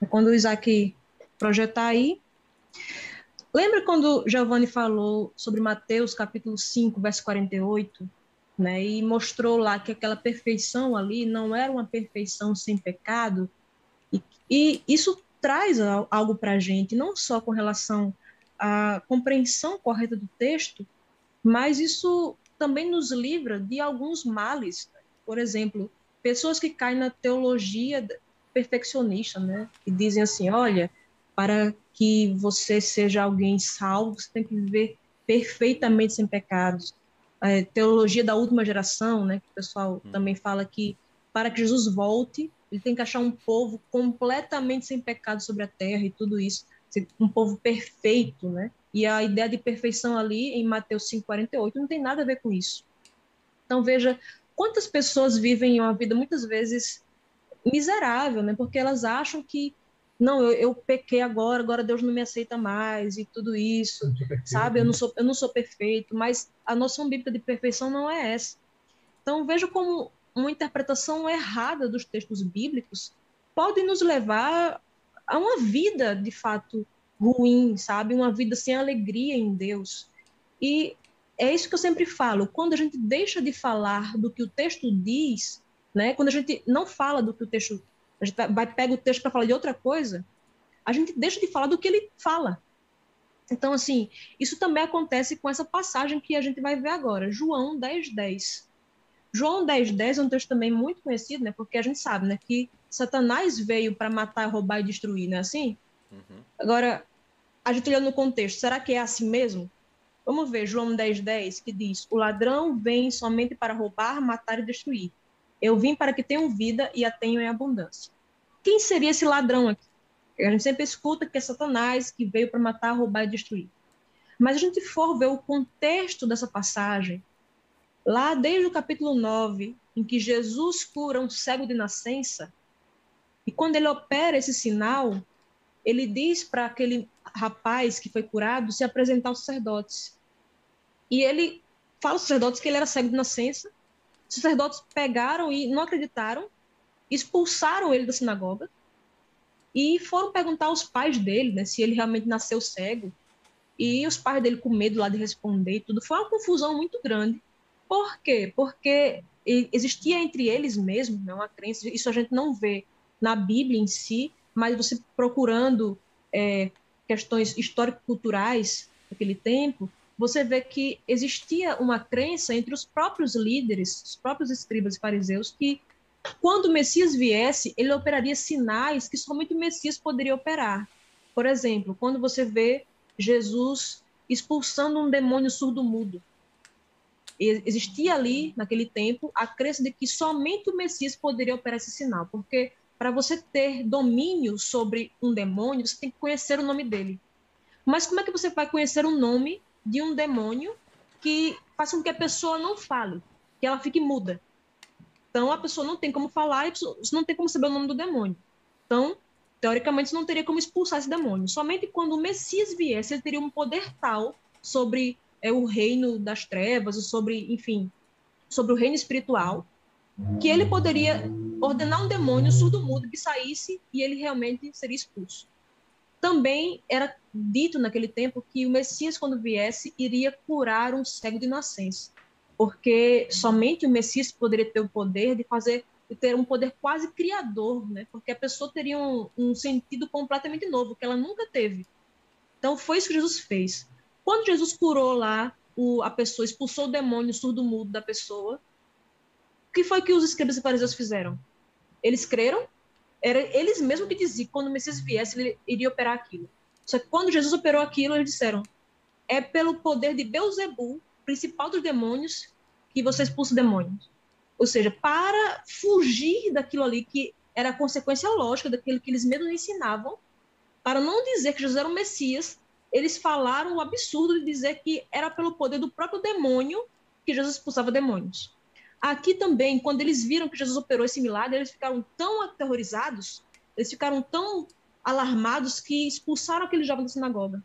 É quando o Isaac projetar aí. Lembra quando Giovanni falou sobre Mateus capítulo 5, verso 48? Né, e mostrou lá que aquela perfeição ali não era uma perfeição sem pecado, e, e isso traz algo para a gente, não só com relação à compreensão correta do texto, mas isso também nos livra de alguns males. Por exemplo, pessoas que caem na teologia perfeccionista, né, que dizem assim, olha, para que você seja alguém salvo, você tem que viver perfeitamente sem pecados. A teologia da última geração, né, que o pessoal hum. também fala que para que Jesus volte, ele tem que achar um povo completamente sem pecado sobre a terra e tudo isso, um povo perfeito, né? E a ideia de perfeição ali em Mateus 5:48 não tem nada a ver com isso. Então veja quantas pessoas vivem uma vida muitas vezes miserável, né? Porque elas acham que não, eu, eu, pequei agora, agora Deus não me aceita mais e tudo isso, sabe? Eu não sou, eu não sou perfeito, mas a noção bíblica de perfeição não é essa. Então veja como uma interpretação errada dos textos bíblicos pode nos levar a uma vida de fato ruim, sabe? Uma vida sem alegria em Deus. E é isso que eu sempre falo. Quando a gente deixa de falar do que o texto diz, né? Quando a gente não fala do que o texto a gente vai pega o texto para falar de outra coisa, a gente deixa de falar do que ele fala. Então, assim, isso também acontece com essa passagem que a gente vai ver agora, João 10, 10. João 10, 10 é um texto também muito conhecido, né? Porque a gente sabe, né? Que Satanás veio para matar, roubar e destruir, não é assim? Uhum. Agora, a gente olhando no contexto, será que é assim mesmo? Vamos ver João 10, 10, que diz: O ladrão vem somente para roubar, matar e destruir. Eu vim para que tenham vida e a tenham em abundância. Quem seria esse ladrão aqui? A gente sempre escuta que é Satanás que veio para matar, roubar e destruir. Mas a gente for ver o contexto dessa passagem, lá desde o capítulo 9, em que Jesus cura um cego de nascença, e quando ele opera esse sinal, ele diz para aquele rapaz que foi curado se apresentar aos sacerdotes. E ele fala aos sacerdotes que ele era cego de nascença. Os sacerdotes pegaram e não acreditaram, expulsaram ele da sinagoga e foram perguntar aos pais dele né, se ele realmente nasceu cego. E os pais dele com medo lá de responder e tudo. Foi uma confusão muito grande. Por quê? Porque existia entre eles mesmos né, uma crença, isso a gente não vê na Bíblia em si, mas você procurando é, questões histórico-culturais daquele tempo, você vê que existia uma crença entre os próprios líderes, os próprios escribas e fariseus, que quando o Messias viesse, ele operaria sinais que somente o Messias poderia operar. Por exemplo, quando você vê Jesus expulsando um demônio surdo-mudo. Existia ali, naquele tempo, a crença de que somente o Messias poderia operar esse sinal, porque para você ter domínio sobre um demônio, você tem que conhecer o nome dele. Mas como é que você vai conhecer o nome de um demônio que faça com que a pessoa não fale, que ela fique muda? Então, a pessoa não tem como falar e não tem como saber o nome do demônio. Então, teoricamente, não teria como expulsar esse demônio. Somente quando o Messias viesse, ele teria um poder tal sobre é, o reino das trevas, sobre, enfim, sobre o reino espiritual, que ele poderia ordenar um demônio surdo-mudo que saísse e ele realmente seria expulso. Também era dito naquele tempo que o Messias, quando viesse, iria curar um cego de nascença, porque somente o Messias poderia ter o poder de fazer ter um poder quase criador, né? Porque a pessoa teria um, um sentido completamente novo que ela nunca teve. Então foi isso que Jesus fez. Quando Jesus curou lá o, a pessoa, expulsou o demônio surdo-mudo da pessoa, o que foi que os escribas e fariseus fizeram? Eles creram, era eles mesmos que diziam que quando o Messias viesse, ele iria operar aquilo. Só que quando Jesus operou aquilo, eles disseram: é pelo poder de Beuzebu, principal dos demônios, que você expulsa demônios. Ou seja, para fugir daquilo ali que era a consequência lógica daquilo que eles mesmos ensinavam, para não dizer que Jesus era o Messias, eles falaram o absurdo de dizer que era pelo poder do próprio demônio que Jesus expulsava demônios. Aqui também, quando eles viram que Jesus operou esse milagre, eles ficaram tão aterrorizados, eles ficaram tão alarmados que expulsaram aquele jovem da sinagoga.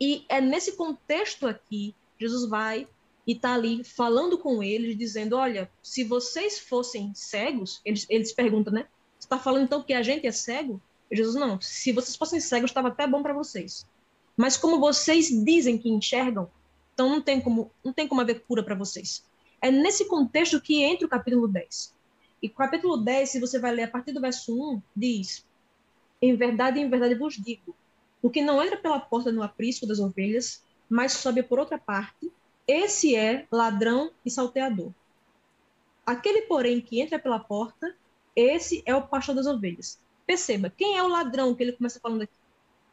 E é nesse contexto aqui, Jesus vai e está ali falando com eles, dizendo: Olha, se vocês fossem cegos, eles, eles perguntam, né? Você está falando então que a gente é cego? Jesus: Não, se vocês fossem cegos, estava até bom para vocês. Mas como vocês dizem que enxergam, então não tem como, não tem como haver cura para vocês. É nesse contexto que entra o capítulo 10. E capítulo 10, se você vai ler a partir do verso 1, diz: Em verdade, em verdade vos digo, o que não entra pela porta no aprisco das ovelhas, mas sobe por outra parte, esse é ladrão e salteador. Aquele, porém, que entra pela porta, esse é o pastor das ovelhas. Perceba, quem é o ladrão que ele começa falando aqui?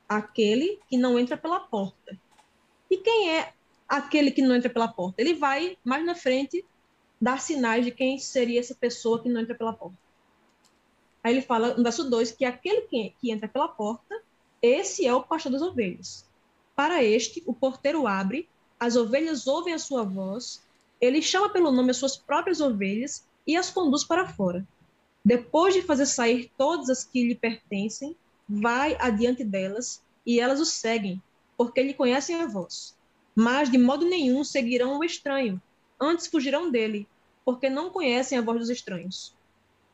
Aquele que não entra pela porta. E quem é aquele que não entra pela porta. Ele vai, mais na frente, dar sinais de quem seria essa pessoa que não entra pela porta. Aí ele fala no verso 2 que aquele que, que entra pela porta, esse é o pastor das ovelhas. Para este, o porteiro abre, as ovelhas ouvem a sua voz, ele chama pelo nome as suas próprias ovelhas e as conduz para fora. Depois de fazer sair todas as que lhe pertencem, vai adiante delas e elas o seguem, porque lhe conhecem a voz mas de modo nenhum seguirão o estranho, antes fugirão dele, porque não conhecem a voz dos estranhos.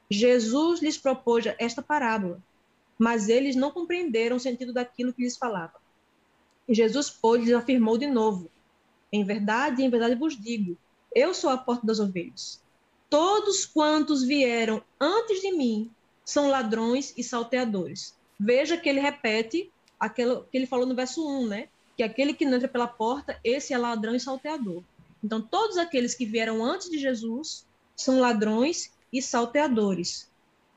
Jesus lhes propôs esta parábola, mas eles não compreenderam o sentido daquilo que lhes falava. E Jesus, pois, lhes afirmou de novo: Em verdade, em verdade vos digo, eu sou a porta das ovelhas. Todos quantos vieram antes de mim são ladrões e salteadores. Veja que ele repete aquilo que ele falou no verso 1, né? que aquele que não entra pela porta, esse é ladrão e salteador. Então, todos aqueles que vieram antes de Jesus são ladrões e salteadores.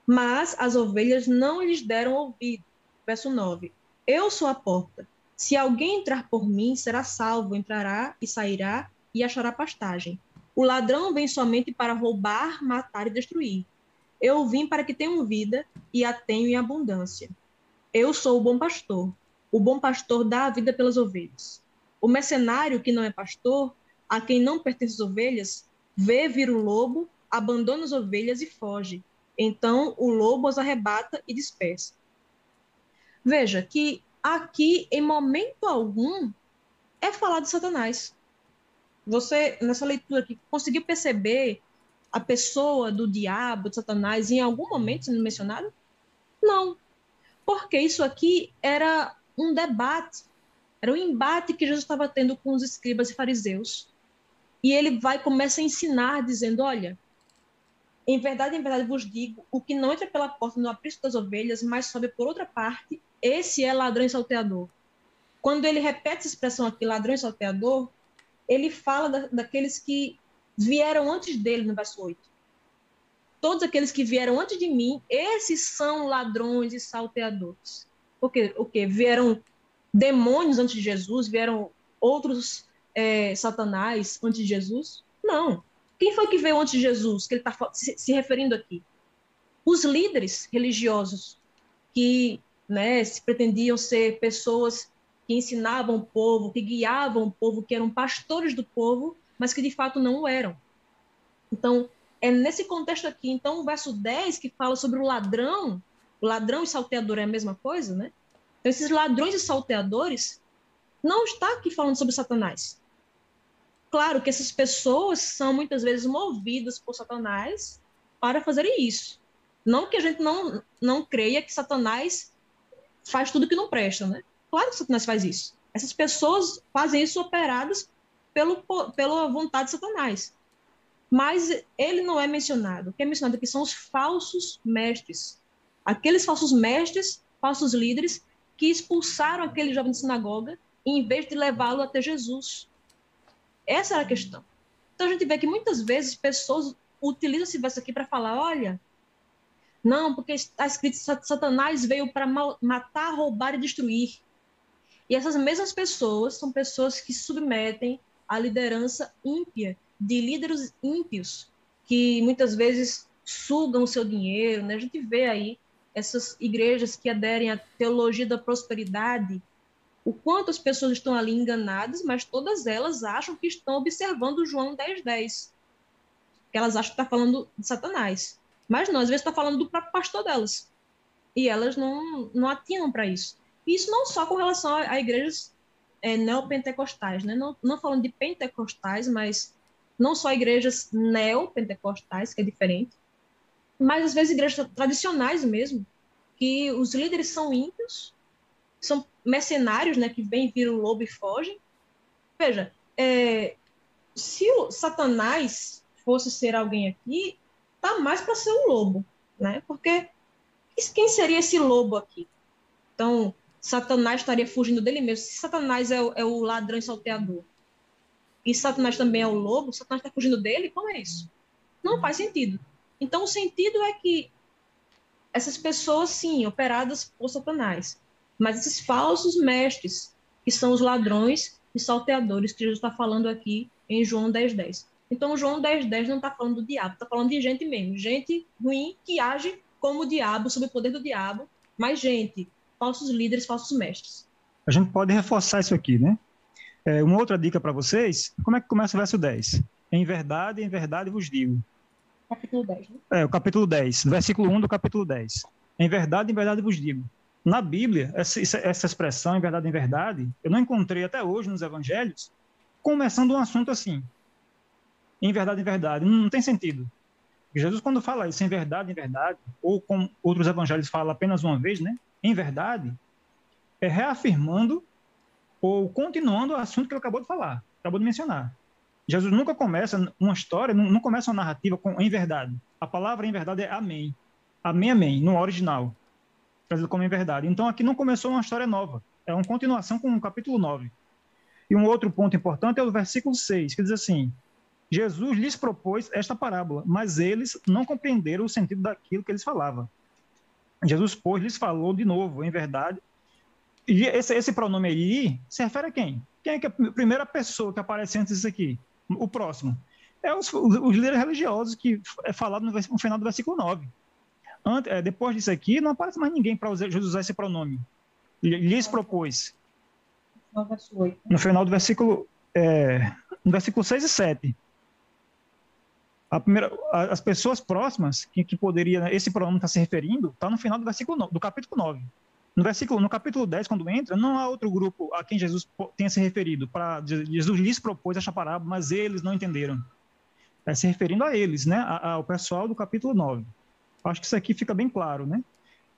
Mas as ovelhas não lhes deram ouvido. Verso 9. Eu sou a porta. Se alguém entrar por mim, será salvo, entrará e sairá e achará pastagem. O ladrão vem somente para roubar, matar e destruir. Eu vim para que tenham vida e a tenham em abundância. Eu sou o bom pastor. O bom pastor dá a vida pelas ovelhas. O mercenário que não é pastor, a quem não pertence as ovelhas, vê vir o lobo, abandona as ovelhas e foge. Então o lobo as arrebata e dispersa. Veja que aqui, em momento algum, é falar de Satanás. Você, nessa leitura aqui, conseguiu perceber a pessoa do diabo, de Satanás, em algum momento sendo mencionado? Não. Porque isso aqui era um debate, era um embate que Jesus estava tendo com os escribas e fariseus. E ele vai começa a ensinar, dizendo: Olha, em verdade, em verdade vos digo, o que não entra pela porta no aprisco das ovelhas, mas sobe por outra parte, esse é ladrão e salteador. Quando ele repete essa expressão aqui, ladrão e salteador, ele fala da, daqueles que vieram antes dele, no verso 8. Todos aqueles que vieram antes de mim, esses são ladrões e salteadores. Porque o que? Vieram demônios antes de Jesus, vieram outros é, satanás antes de Jesus? Não. Quem foi que veio antes de Jesus, que ele está se, referindo aqui? Os líderes religiosos que né, se pretendiam ser pessoas que ensinavam o povo, que guiavam o povo, que eram pastores do povo, mas que de fato não o eram. Então, é nesse contexto aqui, então, o verso 10 que fala sobre o ladrão, o ladrão e salteador é a mesma coisa, né? Então, esses ladrões e salteadores não está aqui falando sobre Satanás. Claro que essas pessoas são muitas vezes movidas por Satanás para fazerem isso. Não que a gente não, não creia que Satanás faz tudo que não presta, né? Claro que Satanás faz isso. Essas pessoas fazem isso operadas pelo, pela vontade de Satanás. Mas ele não é mencionado. O que é mencionado aqui são os falsos mestres. Aqueles falsos mestres, falsos líderes, que expulsaram aquele jovem de sinagoga em vez de levá-lo até Jesus. Essa era a questão. Então a gente vê que muitas vezes pessoas utilizam esse verso aqui para falar: olha, não, porque está escrito Satanás veio para matar, roubar e destruir. E essas mesmas pessoas são pessoas que submetem à liderança ímpia, de líderes ímpios, que muitas vezes sugam o seu dinheiro. Né? A gente vê aí essas igrejas que aderem à teologia da prosperidade, o quanto as pessoas estão ali enganadas, mas todas elas acham que estão observando João 10, 10. Que elas acham que está falando de Satanás. Mas não, às vezes está falando do próprio pastor delas. E elas não, não atinam para isso. Isso não só com relação a, a igrejas é, neopentecostais, né? Não, não falando de pentecostais, mas não só igrejas neopentecostais, que é diferente, mas às vezes igrejas tradicionais mesmo, que os líderes são ímpios, são mercenários, né, que vêm, viram o lobo e fogem. Veja, é, se o Satanás fosse ser alguém aqui, tá mais para ser um lobo, né? Porque quem seria esse lobo aqui? Então, Satanás estaria fugindo dele mesmo. Se Satanás é o, é o ladrão e salteador, e Satanás também é o lobo, Satanás está fugindo dele, como é isso? Não faz sentido. Então, o sentido é que essas pessoas, sim, operadas por Satanás, mas esses falsos mestres, que são os ladrões e salteadores, que Jesus está falando aqui em João 10, 10. Então, João 10, 10 não está falando do diabo, está falando de gente mesmo, gente ruim que age como o diabo, sob o poder do diabo, mas gente falsos líderes, falsos mestres. A gente pode reforçar isso aqui, né? É, uma outra dica para vocês, como é que começa o verso 10? Em verdade, em verdade vos digo. Capítulo 10, né? É, o capítulo 10, versículo 1 do capítulo 10. Em verdade, em verdade vos digo. Na Bíblia, essa, essa expressão, em verdade, em verdade, eu não encontrei até hoje nos evangelhos, começando um assunto assim. Em verdade, em verdade. Não, não tem sentido. Jesus, quando fala isso, em verdade, em verdade, ou como outros evangelhos falam apenas uma vez, né? em verdade, é reafirmando ou continuando o assunto que ele acabou de falar, acabou de mencionar. Jesus nunca começa uma história, não, começa uma narrativa com em verdade. A palavra em verdade é amém. Amém, amém, no original. Trazido como em verdade. Então aqui não começou uma história nova. É uma continuação com o capítulo 9. E um outro ponto importante é o versículo 6, que diz assim: Jesus lhes propôs esta parábola, mas eles não compreenderam o sentido daquilo que eles falavam. Jesus, pois, lhes falou de novo, em verdade. E esse, esse pronome aí se refere a quem? Quem é, que é a primeira pessoa que aparece antes disso aqui? O próximo. É os, os líderes religiosos que é falado no, no final do versículo 9. Ante, é, depois disso aqui, não aparece mais ninguém para Jesus usar esse pronome. Lhes propôs. No final do versículo, é, no versículo 6 e 7. A primeira, as pessoas próximas que, que poderia esse pronome estar tá se referindo está no final do versículo do capítulo 9. No versículo no capítulo 10, quando entra, não há outro grupo a quem Jesus tenha se referido. Para Jesus lhes propôs esta parábola, mas eles não entenderam. É se referindo a eles, né, ao pessoal do capítulo 9. Acho que isso aqui fica bem claro, né?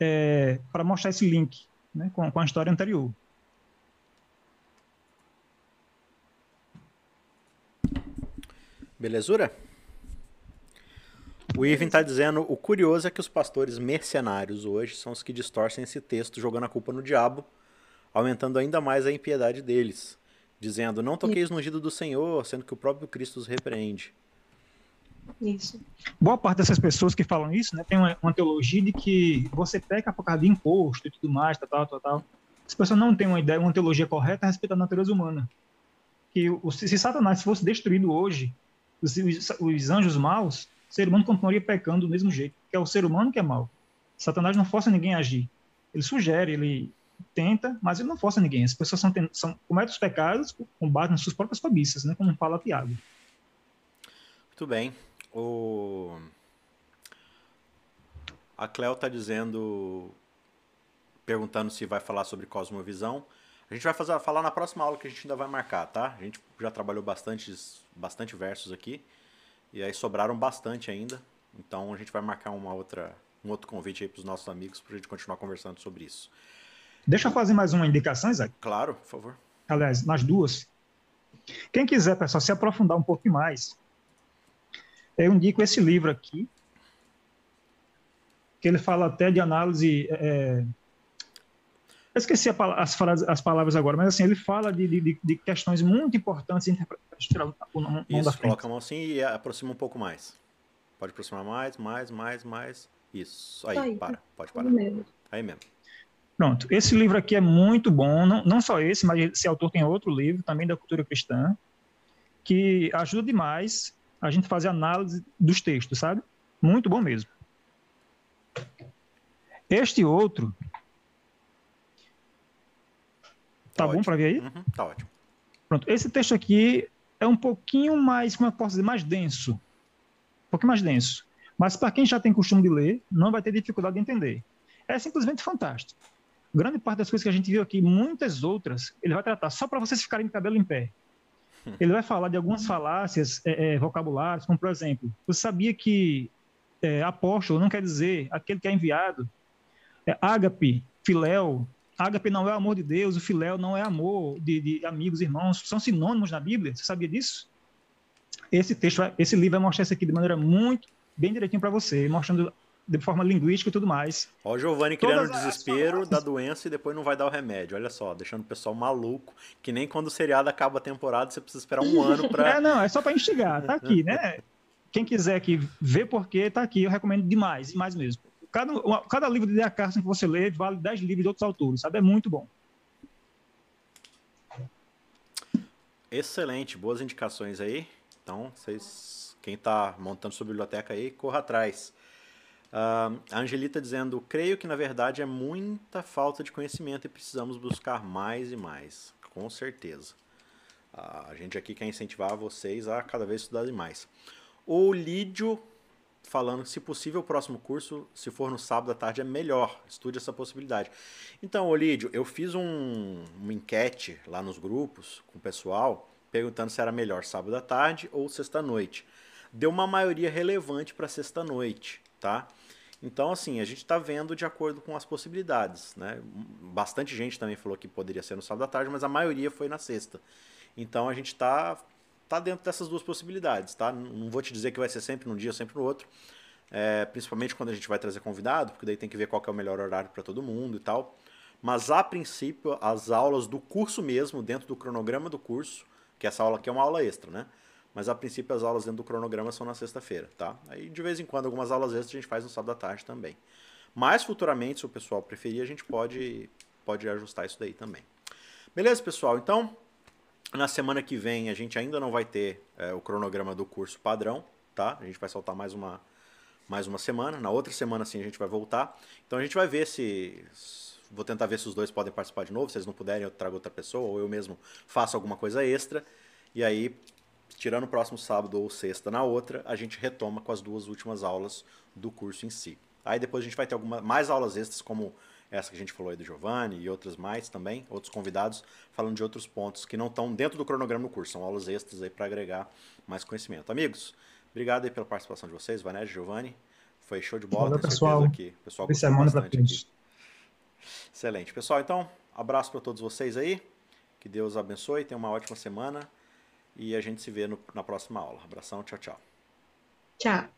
É, para mostrar esse link né, com, com a história anterior. Belezura? O Ivan está dizendo: o curioso é que os pastores mercenários hoje são os que distorcem esse texto, jogando a culpa no diabo, aumentando ainda mais a impiedade deles, dizendo: Não toqueis no ungido do Senhor, sendo que o próprio Cristo os repreende. Isso. Boa parte dessas pessoas que falam isso, né, tem uma, uma teologia de que você peca por causa de imposto e tudo mais, tal, tal, tal. As pessoas não têm uma ideia, uma teologia correta a respeito da natureza humana. Que o, se Satanás fosse destruído hoje, os, os, os anjos maus, o ser humano continuaria pecando do mesmo jeito, que é o ser humano que é mau. Satanás não força ninguém a agir. Ele sugere, ele tenta, mas ele não força ninguém. As pessoas são, são cometem os pecados com base nas suas próprias cobiças, né, como fala Tiago. Muito bem. O... A Cleo está dizendo, perguntando se vai falar sobre cosmovisão. A gente vai fazer, falar na próxima aula que a gente ainda vai marcar, tá? A gente já trabalhou bastante, bastante versos aqui. E aí sobraram bastante ainda. Então a gente vai marcar uma outra, um outro convite aí para os nossos amigos para a gente continuar conversando sobre isso. Deixa eu fazer mais uma indicação, Isaac. Claro, por favor. Aliás, nas duas. Quem quiser, pessoal, se aprofundar um pouco mais, eu indico esse livro aqui, que ele fala até de análise é, eu esqueci as, as, palavras agora, mas assim, ele fala de, de, de questões muito importantes. Isso, coloca a mão assim e aproxima um pouco mais. Pode aproximar mais, mais, mais, mais. Isso, aí, aí para, pode parar. Mesmo. Aí mesmo. Pronto, esse livro aqui é muito bom, não, não só esse, mas esse autor tem outro livro, também da cultura cristã, que ajuda demais a gente fazer análise dos textos, sabe? Muito bom mesmo. Este outro Tá, tá bom para ver aí? Uhum, tá ótimo. Pronto. Esse texto aqui é um pouquinho mais, como eu posso dizer, mais denso. Um pouquinho mais denso. Mas para quem já tem costume de ler, não vai ter dificuldade de entender. É simplesmente fantástico. Grande parte das coisas que a gente viu aqui, muitas outras, ele vai tratar só para vocês ficarem de cabelo em pé. Ele vai falar de algumas falácias é, é, vocabulárias, como por exemplo, você sabia que é, apóstolo não quer dizer aquele que é enviado? É, ágape, filéu, Ágape não é amor de Deus, o filéu não é amor de, de, amigos, irmãos, são sinônimos na Bíblia. Você sabia disso? Esse texto, esse livro vai mostrar isso aqui de maneira muito bem direitinho para você, mostrando de forma linguística e tudo mais. Ó, o Giovanni criando o desespero da doença e depois não vai dar o remédio. Olha só, deixando o pessoal maluco, que nem quando o seriado acaba a temporada, você precisa esperar um ano para. é, não, é só para instigar, tá aqui, né? Quem quiser aqui ver porquê, tá aqui, eu recomendo demais, demais mesmo cada, cada livro de D.A. Carson que você lê vale 10 livros de outros autores, sabe? É muito bom. Excelente, boas indicações aí. Então, vocês, quem está montando sua biblioteca aí, corra atrás. Uh, a Angelita dizendo: Creio que na verdade é muita falta de conhecimento e precisamos buscar mais e mais. Com certeza. Uh, a gente aqui quer incentivar vocês a cada vez estudarem mais. O Lídio falando se possível, o próximo curso, se for no sábado à tarde, é melhor. Estude essa possibilidade. Então, Olídio, eu fiz um, uma enquete lá nos grupos com o pessoal, perguntando se era melhor sábado à tarde ou sexta-noite. Deu uma maioria relevante para sexta-noite, tá? Então, assim, a gente está vendo de acordo com as possibilidades, né? Bastante gente também falou que poderia ser no sábado à tarde, mas a maioria foi na sexta. Então, a gente está tá dentro dessas duas possibilidades, tá? Não vou te dizer que vai ser sempre num dia sempre no outro, é, principalmente quando a gente vai trazer convidado, porque daí tem que ver qual que é o melhor horário para todo mundo e tal. Mas a princípio, as aulas do curso mesmo, dentro do cronograma do curso, que essa aula aqui é uma aula extra, né? Mas a princípio as aulas dentro do cronograma são na sexta-feira, tá? Aí de vez em quando algumas aulas extras a gente faz no sábado à tarde também. Mas futuramente, se o pessoal preferir, a gente pode, pode ajustar isso daí também. Beleza, pessoal? Então, na semana que vem a gente ainda não vai ter é, o cronograma do curso padrão, tá? A gente vai soltar mais uma, mais uma semana. Na outra semana, sim, a gente vai voltar. Então a gente vai ver se. Vou tentar ver se os dois podem participar de novo. Se eles não puderem, eu trago outra pessoa, ou eu mesmo faço alguma coisa extra. E aí, tirando o próximo sábado ou sexta na outra, a gente retoma com as duas últimas aulas do curso em si. Aí depois a gente vai ter alguma, mais aulas extras, como essa que a gente falou aí do Giovanni e outras mais também, outros convidados, falando de outros pontos que não estão dentro do cronograma do curso, são aulas extras aí para agregar mais conhecimento. Amigos, obrigado aí pela participação de vocês, Vanessa, Giovanni, foi show de bola, Valeu, pessoal. o pessoal gostou bastante aqui. Excelente. Pessoal, então, abraço para todos vocês aí, que Deus abençoe, tenha uma ótima semana e a gente se vê no, na próxima aula. Abração, tchau, tchau. Tchau.